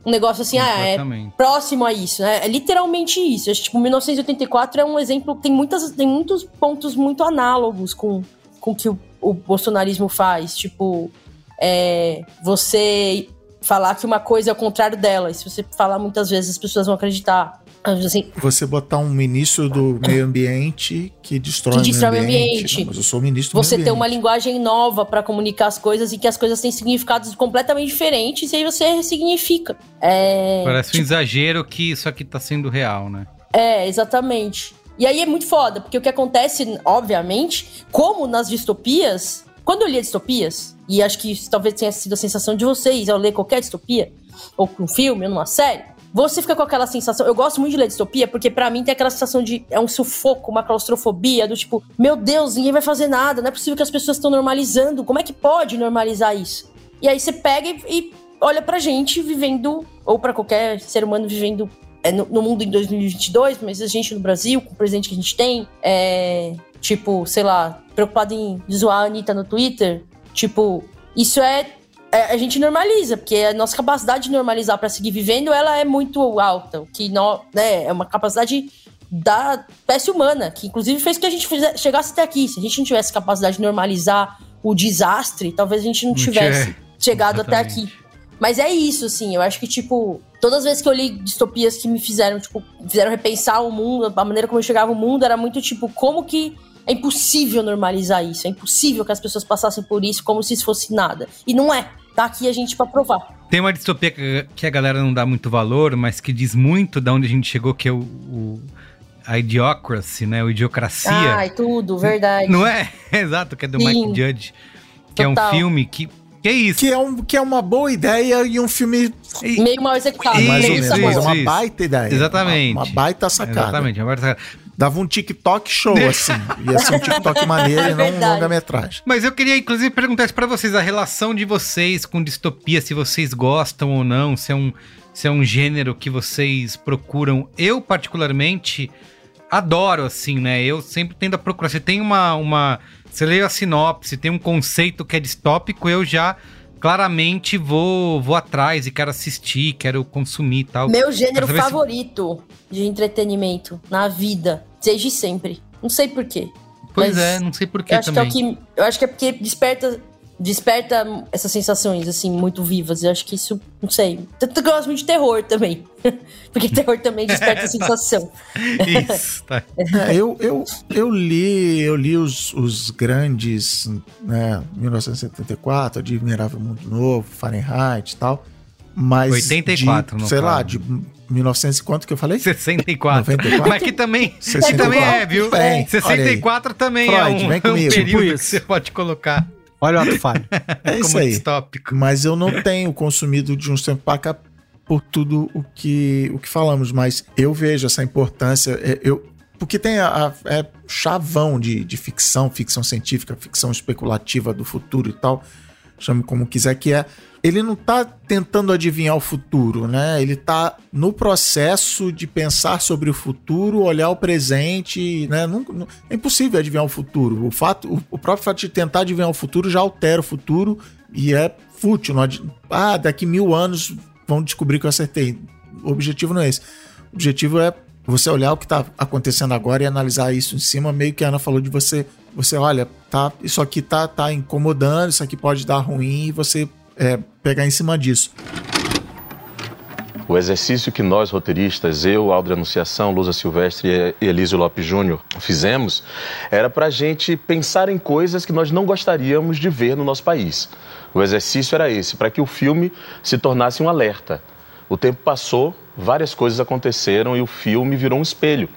um negócio assim, ah, é próximo a isso, né? É literalmente isso. Acho que, tipo, 1984 é um exemplo, tem, muitas, tem muitos pontos muito análogos com, com o que o, o bolsonarismo faz. Tipo, é, você falar que uma coisa é o contrário dela. E se você falar muitas vezes, as pessoas vão acreditar. Assim,
você botar um ministro do meio ambiente que destrói,
Que destrói o meio
ambiente.
ambiente.
Não, mas eu sou o ministro do
você
meio
ter uma
ambiente.
linguagem nova pra comunicar as coisas e que as coisas têm significados completamente diferentes e aí você ressignifica. É,
Parece um exagero que isso aqui tá sendo real, né?
É, exatamente. E aí é muito foda, porque o que acontece, obviamente, como nas distopias, quando eu lia distopias, e acho que isso talvez tenha sido a sensação de vocês ao ler qualquer distopia, ou um filme, ou numa série, você fica com aquela sensação. Eu gosto muito de ler distopia, porque pra mim tem aquela sensação de. É um sufoco, uma claustrofobia, do tipo, meu Deus, ninguém vai fazer nada, não é possível que as pessoas estão normalizando, como é que pode normalizar isso? E aí você pega e, e olha pra gente vivendo, ou pra qualquer ser humano vivendo é, no, no mundo em 2022, mas a gente no Brasil, com o presidente que a gente tem, é, tipo, sei lá, preocupado em zoar a Anitta no Twitter, tipo, isso é, é- a gente normaliza, porque a nossa capacidade de normalizar pra seguir vivendo, ela é muito alta, o que nó- né, é uma capacidade da espécie humana, que inclusive fez que a gente fize- chegasse até aqui. Se a gente não tivesse capacidade de normalizar o desastre, talvez a gente não
Não
tivesse
tinha-
chegado até
Exatamente.
aqui. Mas é isso, assim, eu acho que, tipo, todas as vezes que eu li distopias que me fizeram, tipo, fizeram repensar o mundo, a maneira como eu chegava ao mundo, era muito tipo, como que é impossível normalizar isso? É impossível que as pessoas passassem por isso como se isso fosse nada. E não é. Tá aqui a gente pra provar.
Tem uma distopia que, a galera não dá muito valor, mas que diz muito da onde a gente chegou, que é o, o- a Idiocracy, né? O Idiocracia.
Ai, tudo, verdade.
Não é? Exato, que é do
Sim.
Michael Judge. Que é um
Total.
filme que. Que é isso?
Que é, um, que é uma boa ideia e um filme
Meio mal executado.
Isso,
mais ou
meio
menos.
isso,
é
sabor.
uma
isso.
baita ideia.
Exatamente.
Uma, uma baita sacada.
Exatamente. Agora,
Dava um TikTok show, assim. Ia ser um TikTok maneiro
É
e não um longa-metragem.
Mas eu queria, inclusive, perguntar isso pra vocês: a relação de vocês com distopia, se vocês gostam ou não, se é um, se é um gênero que vocês procuram. Eu, particularmente, adoro, assim, né? Eu sempre tendo a procurar. Você tem uma. uma você lê a sinopse, tem um conceito que é distópico, eu já claramente vou, vou atrás e quero assistir, quero consumir e tal.
Meu gênero
saber se-
favorito de entretenimento na vida, desde sempre. Não sei por quê.
Pois é, não sei porquê
Eu acho
também.
que é o que. Eu acho que é porque desperta. Desperta essas sensações, assim, muito vivas. Eu acho que isso, não sei. Tanto que eu gosto muito de terror também. porque terror também desperta sensação.
Isso, tá.
É, eu, eu, eu li, eu li os, os grandes, né, 1974, Admirável Mundo Novo, Fahrenheit e tal, mas
84
de, sei lá,
caso.
de 1900 e quanto que eu falei?
64.
94?
Mas que também, que
64.
também é, viu?
Bem,
64 também
Freud,
é um,
vem
é um
comigo.
período
Tipo
que você pode colocar
Olha o ato falho.
É isso aí.
distópico.
Mas eu não tenho consumido de uns tempos pra cá por tudo o que, o que falamos, mas eu vejo essa importância. é, Eu, porque tem a, a- é chavão de, de ficção, ficção científica, ficção especulativa do futuro e tal. chame como quiser, que é ele não está tentando adivinhar o futuro, né? Ele está no processo de pensar sobre o futuro, olhar o presente, né? Não, é impossível adivinhar o futuro. O, fato, o, o, próprio fato de tentar adivinhar o futuro já altera o futuro e é fútil. Não, ah, daqui mil anos vão descobrir que eu acertei. O objetivo não é esse. O objetivo é você olhar o que está acontecendo agora e analisar isso em cima, meio que a Ana falou de você, você olha, tá, isso aqui tá, tá incomodando, isso aqui pode dar ruim e você é, pegar em cima disso.
O exercício que nós, roteiristas, eu, Aldra Anunciação, Lusa Silvestre e Elísio Lopes Júnior, fizemos, era para a gente pensar em coisas que nós não gostaríamos de ver no nosso país. O exercício era esse, para que o filme se tornasse um alerta. O tempo passou, várias coisas aconteceram e o filme virou um espelho.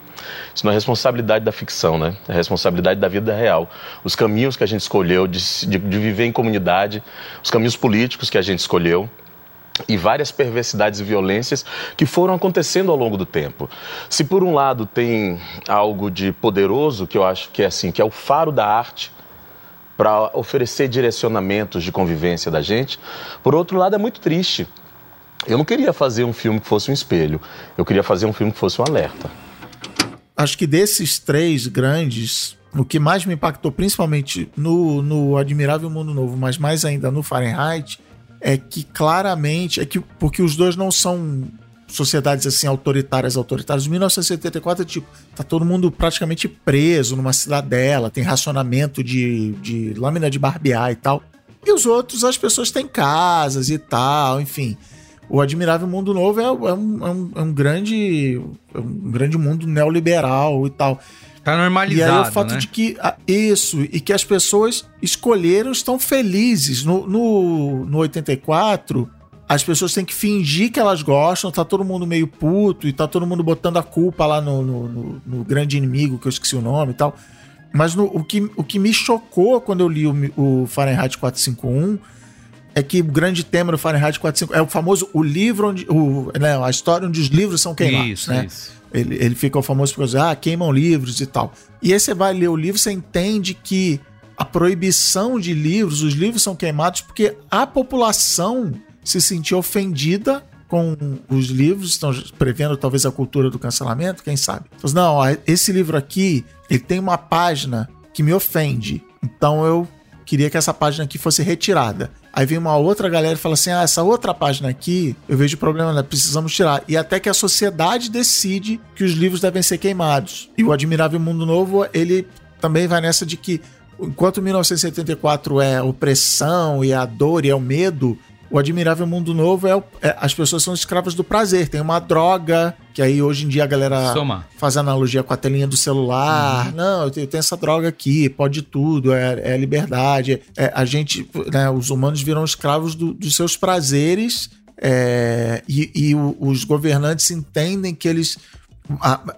Isso não é responsabilidade da ficção, né? É responsabilidade da vida real. Os caminhos que a gente escolheu de, de, de viver em comunidade, os caminhos políticos que a gente escolheu, e várias perversidades e violências que foram acontecendo ao longo do tempo. Se por um lado tem algo de poderoso que eu acho que é assim, que é o faro da arte para oferecer direcionamentos de convivência da gente, por outro lado é muito triste. Eu não queria fazer um filme que fosse um espelho, eu queria fazer um filme que fosse um alerta
acho que desses três grandes, o que mais me impactou, principalmente no, no Admirável Mundo Novo, mas mais ainda no Fahrenheit, é que claramente, é que porque os dois não são sociedades assim autoritárias, autoritárias. 1974 é tipo, tá todo mundo praticamente preso numa cidadela, tem racionamento de, de lâmina de barbear e tal. E os outros, as pessoas têm casas e tal, enfim o Admirável Mundo Novo é, é, um, é, um, é um, grande é um grande mundo neoliberal e tal.
Tá normalizado,
E aí o fato
né?
de que isso e que as pessoas escolheram estão felizes no, no, no 84 as pessoas têm que fingir que elas gostam, tá todo mundo meio puto e tá todo mundo botando a culpa lá no, no, no, no grande inimigo, que eu esqueci o nome e tal. Mas o, que, o que me chocou quando eu li o, o Fahrenheit 451 é que o grande tema do Fahrenheit 451 é o famoso o livro onde o, né, a história onde os livros são queimados,
isso,
né?
Isso.
Ele, ele fica o famoso por ah, queimam livros e tal. E aí você vai ler o livro, você entende que a proibição de livros, os livros são queimados porque a população se sentiu ofendida com os livros, estão prevendo talvez a cultura do cancelamento, quem sabe. Então, não, esse livro aqui, ele tem uma página que me ofende. Então eu queria que essa página aqui fosse retirada. Aí vem uma outra galera e fala assim: ah, essa outra página aqui, eu vejo problema, né? precisamos tirar. E até que a sociedade decide que os livros devem ser queimados. E o Admirável Mundo Novo, ele também vai nessa de que, enquanto 1974 é opressão e a dor e é o medo, o Admirável Mundo Novo é, é, as pessoas são escravas do prazer. Tem uma droga, que aí hoje em dia a galera
Soma.
faz analogia com a telinha do celular. Uhum. Não, eu tenho, eu tenho, essa droga aqui, pode tudo, é, é liberdade. É, a gente, né, os humanos viram escravos do, dos seus prazeres é, e, e os governantes entendem que eles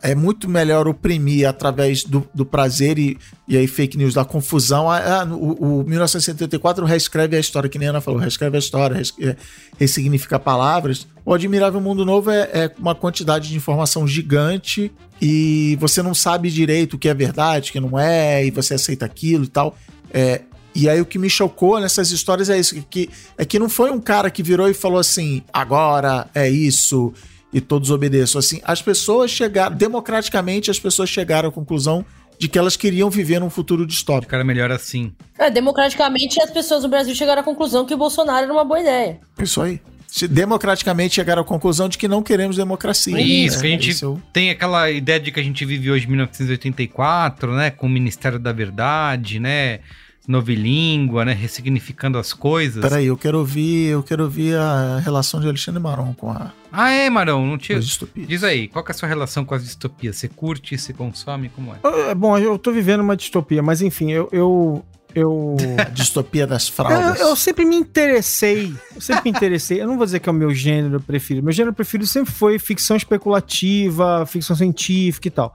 é muito melhor oprimir através do, do prazer e, e aí fake news, da confusão. Ah, o, o 1974 reescreve a história, que nem a Ana falou, reescreve a história, é, ressignifica palavras. O Admirável Mundo Novo é, é, uma quantidade de informação gigante e você não sabe direito o que é verdade, o que não é, e você aceita aquilo e tal. É, e aí o que me chocou nessas histórias é isso, que, é que não foi um cara que virou e falou assim, agora é isso e todos obedeçam. Assim, as pessoas chegaram, democraticamente, as pessoas chegaram à conclusão de que elas queriam viver num futuro distópico.
Era melhor assim.
É, democraticamente, as pessoas no Brasil chegaram à conclusão que o Bolsonaro era uma boa ideia.
Isso aí. Se democraticamente chegaram à conclusão de que não queremos democracia.
Isso, que a gente é, tem aquela ideia de que a gente vive hoje em 1984, né, com o Ministério da Verdade, né, novilíngua, né? Ressignificando as coisas.
Peraí, eu quero ouvir, eu quero ouvir a relação de Alexandre Maron com a.
Ah, é, Marão, não tinha. Diz aí, qual é a sua relação com as distopias? Você curte, você consome, como é?
é bom, eu tô vivendo uma distopia, mas enfim, eu. eu... Eu...
Distopia das fraldas.
Eu, eu, sempre me interessei. Eu sempre me interessei. Eu não vou dizer que é o meu gênero preferido. Meu gênero preferido sempre foi ficção especulativa, ficção científica e tal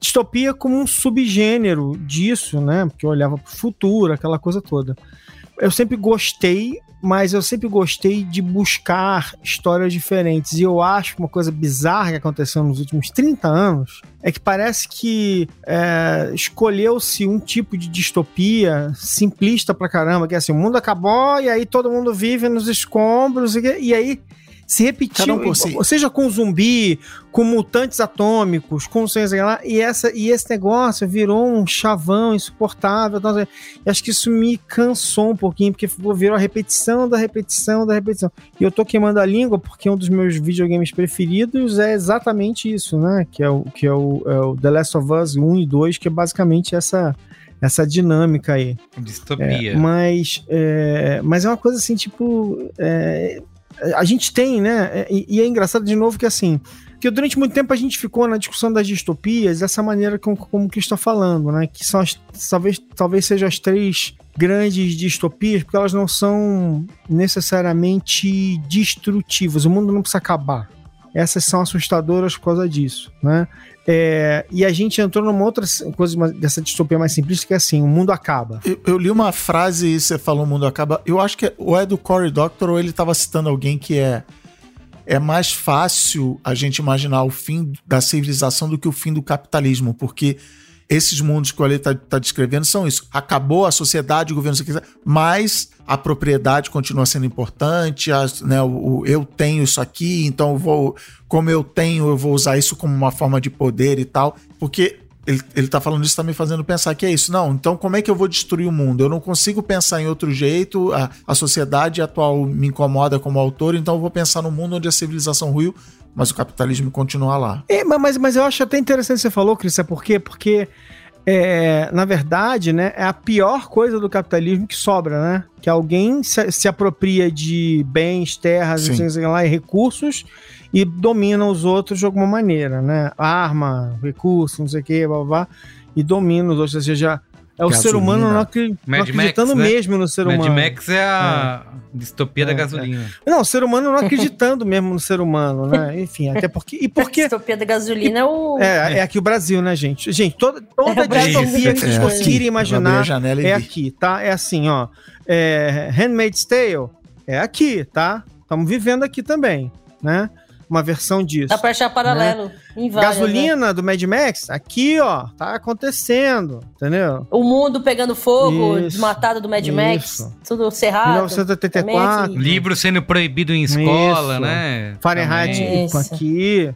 distopia como um subgênero disso, né? Porque eu olhava para o futuro, aquela coisa toda. Eu sempre gostei mas eu sempre gostei de buscar histórias diferentes. E eu acho que uma coisa bizarra que aconteceu nos últimos 30 anos é que parece que é, escolheu-se um tipo de distopia simplista pra caramba, que é assim, o mundo acabou e aí todo mundo vive nos escombros e, e aí se repetiu,
um si.
seja com zumbi, com mutantes atômicos, com sei lá, e, essa, e esse negócio virou um chavão insuportável. Então, acho que isso me cansou um pouquinho, porque virou a repetição da repetição da repetição. E eu tô queimando a língua porque um dos meus videogames preferidos é exatamente isso, né? Que é o, que é o, é o The Last of Us 1 e 2, que é basicamente essa essa dinâmica aí.
Distopia.
É, mas, é, mas é uma coisa assim, tipo. É, a gente tem, né? E, e, é engraçado de novo que assim. Que durante muito tempo a gente ficou na discussão das distopias dessa maneira como, como que está falando, né? Que são as, talvez, talvez sejam as três grandes distopias, porque elas não são necessariamente destrutivas. O mundo não precisa acabar. Essas são assustadoras por causa disso, né? É, e a gente entrou numa outra coisa dessa distopia mais simplista, que é assim, o mundo acaba.
Eu, eu li uma frase e você falou o mundo acaba. Eu acho que é, ou é do Cory Doctor ou ele estava citando alguém que é é mais fácil a gente imaginar o fim da civilização do que o fim do capitalismo, porque esses mundos que o Ale está tá descrevendo são isso. Acabou a sociedade, o governo, mas a propriedade continua sendo importante, né, o, o, eu tenho isso aqui, então eu vou, como eu tenho, eu vou usar isso como uma forma de poder e tal, porque ele, ele tá falando isso, tá me fazendo pensar que é isso. Não, então como é que eu vou destruir o mundo? Eu não consigo pensar em outro jeito, a, a sociedade atual me incomoda como autor, então eu vou pensar no mundo onde a civilização ruiu, mas o capitalismo continua lá.
É, mas, mas eu acho até interessante que você falou, Cris, é por quê? Porque, é, na verdade, né, é a pior coisa do capitalismo que sobra, né? Que alguém se, se apropria de bens, terras, sei lá, e recursos e domina os outros de alguma maneira, né? Arma, recurso, não sei o que, blá, blá, blá, e domina os outros, ou seja, é o ser humano não, acri não acreditando Max, né? mesmo no ser humano.
Mad Max é a é. distopia é, da gasolina.
É. Não, o ser humano não acreditando mesmo no ser humano, né? Enfim, até porque. E porque
a distopia da gasolina é o.
É, é aqui o Brasil, né, gente? Gente, toda, toda é distopia que vocês é, conseguirem imaginar é aqui, tá? É assim, ó. É, Handmaid's Tale é aqui, tá? Estamos vivendo aqui também, né? Uma versão disso.
Dá pra achar paralelo. Né?
Em várias, Gasolina né? do Mad Max, aqui, ó, tá acontecendo, entendeu?
O mundo pegando fogo, isso, desmatado do Mad isso. Max, tudo cerrado.
1984.
Livro sendo proibido em escola, isso. né?
Fahrenheit aqui.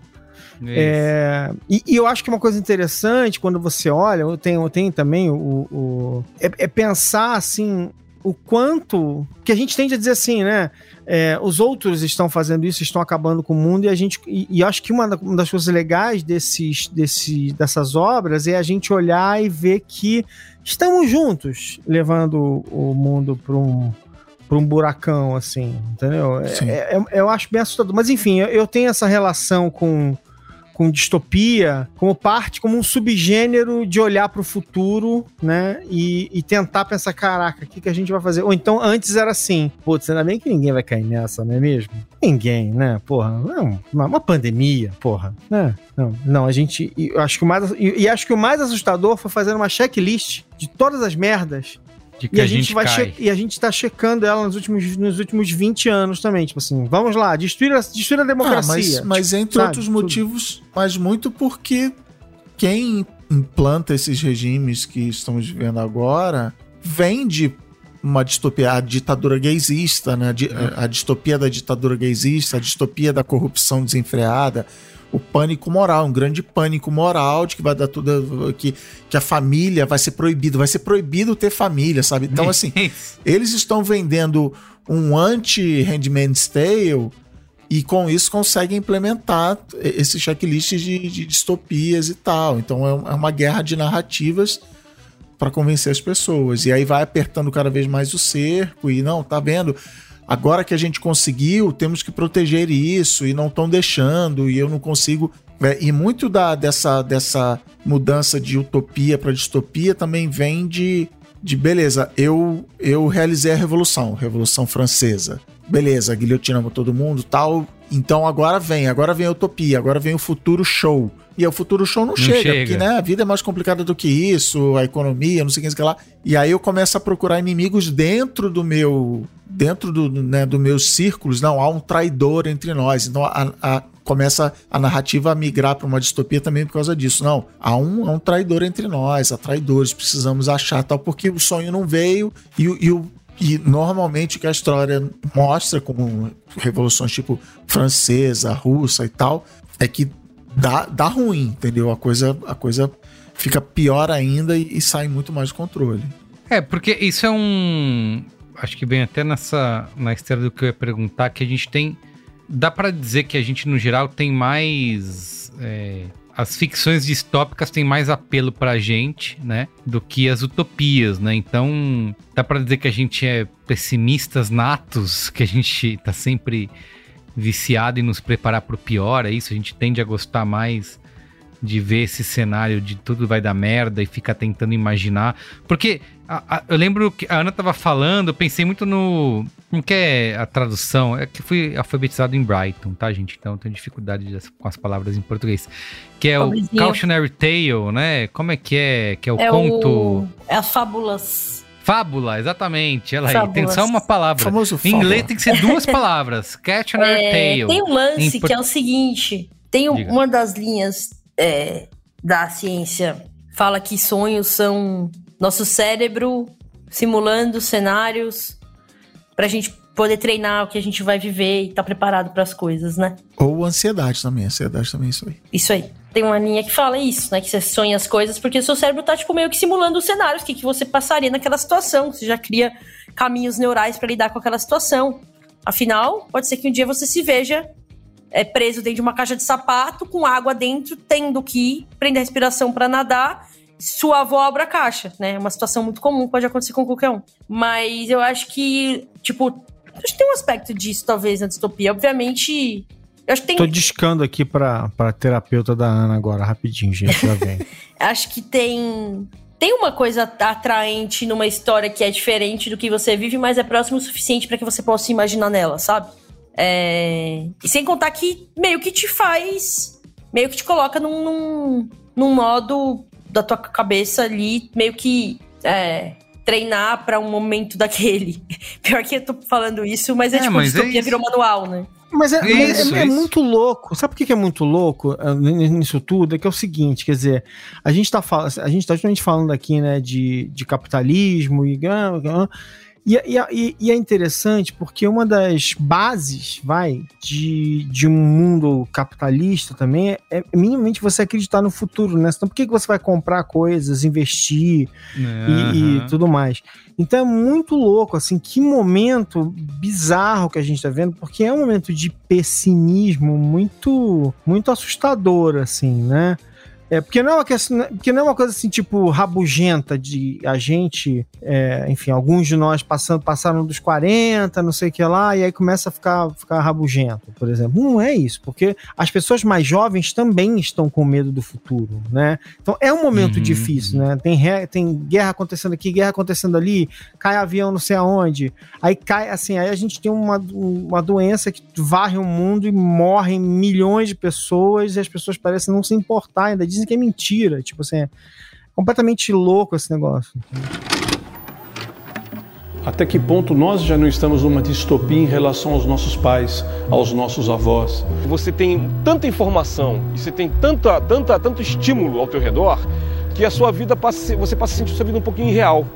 É, e, e, eu acho que uma coisa interessante quando você olha, eu tenho, eu tenho também o. o é, é, pensar assim o quanto que a gente tende a dizer assim, né? É, os outros estão fazendo isso, estão acabando com o mundo, e a gente. E, e acho que uma, das coisas legais desses, desse, dessas obras é a gente olhar e ver que estamos juntos levando o mundo para um para um buracão, assim, entendeu? É, é, eu acho bem assustador. Mas enfim, eu, eu tenho essa relação com, com distopia como parte, como um subgênero de olhar para o futuro, né? E, e, tentar pensar, caraca, o que, que a gente vai fazer? Ou então, antes era assim, putz, ainda bem que ninguém vai cair nessa, não é mesmo? Ninguém, né? Porra, não, uma, uma pandemia, porra, né? Não, não, a gente, eu acho que o mais, e, e acho que o mais assustador foi fazer uma checklist de todas as merdas
de que e a, a gente, gente vai
E a gente tá checando ela nos últimos, nos últimos 20 anos também. Tipo assim, vamos lá, destruir a, destruir a democracia. Ah,
mas, mas entre sabe, outros motivos, tudo. mas muito porque quem implanta esses regimes que estamos vivendo agora vende uma distopia, a ditadura gaysista, né? A, a distopia da ditadura gaysista, a distopia da corrupção desenfreada o pânico moral, um grande pânico moral de que vai dar tudo que, que a família vai ser proibido, vai ser proibido ter família, sabe? Então assim, eles estão vendendo um anti-Handmaid's Tale e com isso conseguem implementar esses checklists de, de distopias e tal. Então é, é uma guerra de narrativas para convencer as pessoas. E aí vai apertando cada vez mais o cerco e não, tá vendo? Agora que a gente conseguiu, temos que proteger isso e não estão deixando e eu não consigo. É, e muito da, dessa, dessa mudança de utopia para distopia também vem de, de beleza, eu, eu realizei a revolução, Revolução Francesa. Beleza, guilhotina todo mundo tal. Então agora vem, agora vem a utopia, agora vem o futuro show. E o futuro show não, chega,
chega.
porque né, a vida é mais complicada do que isso, a economia, não sei o que, não lá. E aí eu começo a procurar inimigos dentro do meu. Dentro do, né, dos meus círculos. Não, há um traidor entre nós. Então a, a- começa a narrativa a migrar para uma distopia também por causa disso. Não, há um, há um traidor entre nós, há traidores, precisamos achar tal, porque o sonho não veio e, e o e normalmente o que a história mostra, como revoluções tipo francesa, russa e tal, é que dá, dá ruim, entendeu? A coisa, a coisa fica pior ainda e, e sai muito mais de controle.
É, porque isso é um. Acho que vem até nessa. Na esteira do que eu ia perguntar, que a gente tem. Dá pra dizer que a gente, no geral, tem mais. é, as ficções distópicas têm mais apelo pra gente, né? Do que as utopias, né? Então, dá pra dizer que a gente é pessimistas natos, que a gente tá sempre viciado em nos preparar pro pior, é isso? A gente tende a gostar mais de ver esse cenário de tudo vai dar merda e ficar tentando imaginar. Porque a- a- eu lembro que a Ana tava falando, eu pensei muito no. Como que é a tradução? É que fui alfabetizado em Brighton, tá, gente? Então eu tenho dificuldade com as palavras em português. Que é
Pobrezinho.
o Cautionary Tale, né? Como é que é? Que é o
é
conto.
o. É as fábulas.
Fábula, exatamente. Ela aí. Tem só uma palavra.
Famoso
Em inglês tem que ser duas palavras. Cautionary
É,
Tale.
tem um lance
por-
que é o seguinte: tem
Diga.
uma das linhas é, da ciência fala que sonhos são nosso cérebro simulando cenários pra gente poder treinar o que a gente vai viver e estar preparado para as coisas, né?
Ou ansiedade também, ansiedade também é isso aí.
Isso aí. Tem uma linha que fala isso, né? Que você sonha as coisas porque seu cérebro tá, tipo, meio que simulando os cenários, o que, que você passaria naquela situação. Você já cria caminhos neurais pra lidar com aquela situação. Afinal, pode ser que um dia você se veja é, preso dentro de uma caixa de sapato, com água dentro, tendo que prender a respiração pra nadar. Sua avó abre a caixa, né? É uma situação muito comum, pode acontecer com qualquer um. Mas eu acho que, tipo, acho que tem um aspecto disso, talvez, na distopia. Obviamente. Eu acho que tem.
Tô discando aqui pra, pra terapeuta da Ana agora, rapidinho, gente, já vem.
acho que tem tem uma coisa atraente numa história que é diferente do que você vive, mas é próximo o suficiente pra que você possa imaginar nela, sabe? É, E sem contar que meio que te faz. Meio que te coloca num, num, num modo da tua cabeça ali, meio que. é, treinar pra um momento daquele. Pior que eu tô falando isso, mas é,
É,
tipo,
mas é
distopia
isso.
virou manual, né?
Mas é,
Isso,
mas é- é
isso.
muito louco. Sabe por que é muito louco eh, nisso tudo? É que é o seguinte, quer dizer, a gente tá, a gente tá justamente falando aqui, né, de, de capitalismo e, ah, ah, e, e, e- e é interessante porque uma das bases, vai, de, de um mundo capitalista também é, é minimamente você acreditar no futuro, né? Então por que, que você vai comprar coisas, investir, e, e
Aham.
tudo mais. Então é muito louco, assim, que momento bizarro que a gente tá vendo, porque é um momento de pessimismo muito, muito assustador, assim, né? É, porque, não é uma questão, porque não é uma coisa assim, tipo, rabugenta de a gente, é, enfim, alguns de nós passando, passaram dos 40, não sei o que lá, e aí começa a ficar, ficar rabugento, por exemplo. Não é isso, porque as pessoas mais jovens também estão com medo do futuro, né? Então é um momento
Uhum,
difícil, né? Tem, re- tem guerra acontecendo aqui, guerra acontecendo ali, cai avião não sei aonde, aí cai, assim, aí a gente tem uma, uma doença que varre o mundo e morrem milhões de pessoas e as pessoas parecem não se importar, ainda dizem que é mentira, tipo assim, é completamente louco esse negócio.
Até que ponto nós já não estamos numa distopia em relação aos nossos pais, aos nossos avós?
Você tem tanta informação e você tem tanta, tanta, tanto estímulo ao teu redor que a sua vida passa, a você passa a sentir sua vida um pouquinho irreal.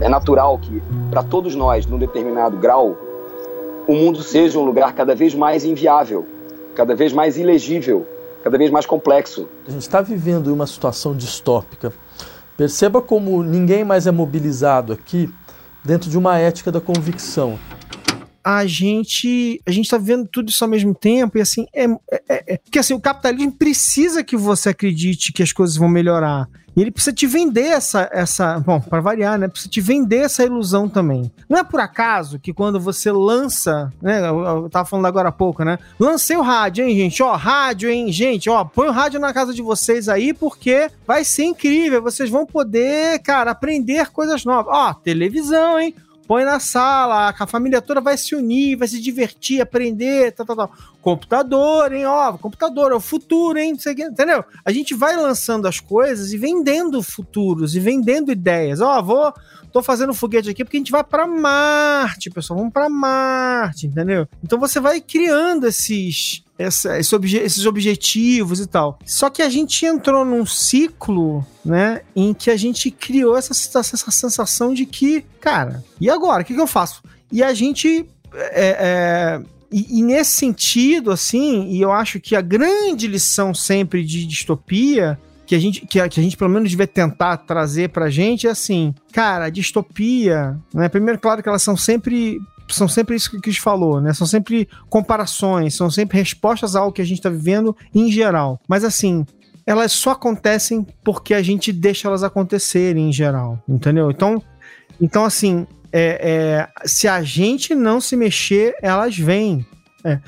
É natural que, para todos nós, num determinado grau, o mundo seja um lugar cada vez mais inviável, cada vez mais ilegível, cada vez mais complexo.
A gente está vivendo uma situação distópica. Perceba como ninguém mais é mobilizado aqui dentro de uma ética da convicção.
a gente a gente tá vendo tudo isso ao mesmo tempo e assim é, é, é- porque assim o capitalismo precisa que você acredite que as coisas vão melhorar e ele precisa te vender essa essa bom para variar né precisa te vender essa ilusão também. Não é por acaso que quando você lança né eu, eu tava falando agora há pouco né lancei o rádio hein gente? Ó rádio hein? Gente ó põe o rádio na casa de vocês aí porque vai ser incrível vocês vão poder cara aprender coisas novas. Ó televisão hein põe na sala, a família toda vai se unir, vai se divertir, aprender, tal, tal, tal. Computador, hein, ó, computador é o futuro, hein, entendeu? A gente vai lançando as coisas e vendendo futuros e vendendo ideias. Ó, vou, tô fazendo foguete aqui porque a gente vai para Marte, pessoal, vamos para Marte, entendeu? Então você vai criando esses essa, esse obje esses objetivos e tal. Só que a gente entrou num ciclo, né, em que a gente criou essa, essa sensação de que, cara, e agora? O que, que eu faço? E a gente. É, é, e, e, nesse sentido, assim, e eu acho que a grande lição sempre de distopia que a gente, que a, que a gente pelo menos devia tentar trazer pra gente é assim, cara, a distopia, né? Primeiro, claro que elas são sempre são sempre isso que o Chris falou, né? São sempre comparações, são sempre respostas ao que a gente está vivendo em geral. Mas assim, elas só acontecem porque a gente deixa elas acontecerem em geral, entendeu? Então, então assim, é, é, se a gente não se mexer, elas vêm. É,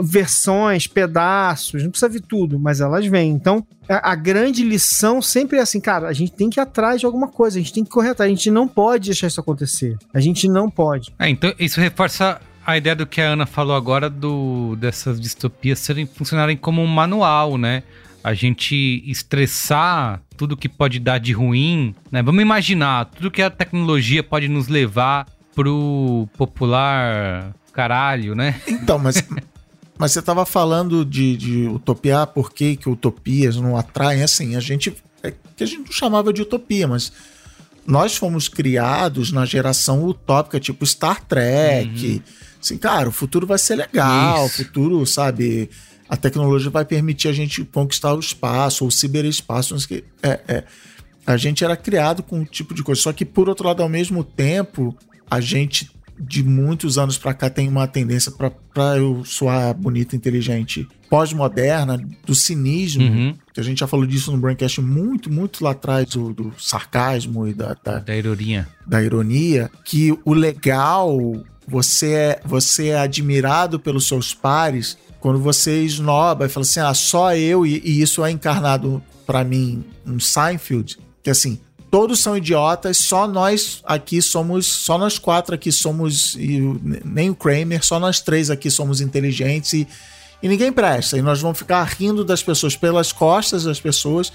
versões, pedaços, não precisa vir tudo, mas elas vêm. Então, a, a, grande lição sempre é assim, cara, a gente tem que ir atrás de alguma coisa, a gente tem que correr atrás, a gente não pode deixar isso acontecer. A gente não pode.
É, então isso reforça a ideia do que a Ana falou agora do dessas distopias serem funcionarem como um manual, né? A gente estressar tudo que pode dar de ruim, né? Vamos imaginar tudo que a tecnologia pode nos levar pro popular caralho, né?
Então, mas Mas você estava falando de, de utopia, por que, que utopias não atraem? Assim, a gente. É que a gente não chamava de utopia, mas nós fomos criados na geração utópica, tipo Star Trek. Uhum. Assim, cara, o futuro vai ser legal, Isso. o futuro, sabe? A tecnologia vai permitir a gente conquistar o espaço, ou o ciberespaço. É, é. A gente era criado com um tipo de coisa. Só que, por outro lado, ao mesmo tempo, a gente de muitos anos para cá tem uma tendência para eu soar bonito, inteligente, pós-moderna, do cinismo, uhum. que a gente já falou disso no Braincast muito, muito lá atrás, do, do sarcasmo e da, da,
da ironia.
Da ironia, que o legal, você é, você é admirado pelos seus pares quando você esnoba e fala assim, ah, só eu, e, e isso é encarnado para mim um Seinfeld, que assim, todos são idiotas, só nós aqui somos, só nós quatro aqui somos, nem o Kramer, só nós três aqui somos inteligentes e, e ninguém presta. E nós vamos ficar rindo das pessoas pelas costas das pessoas,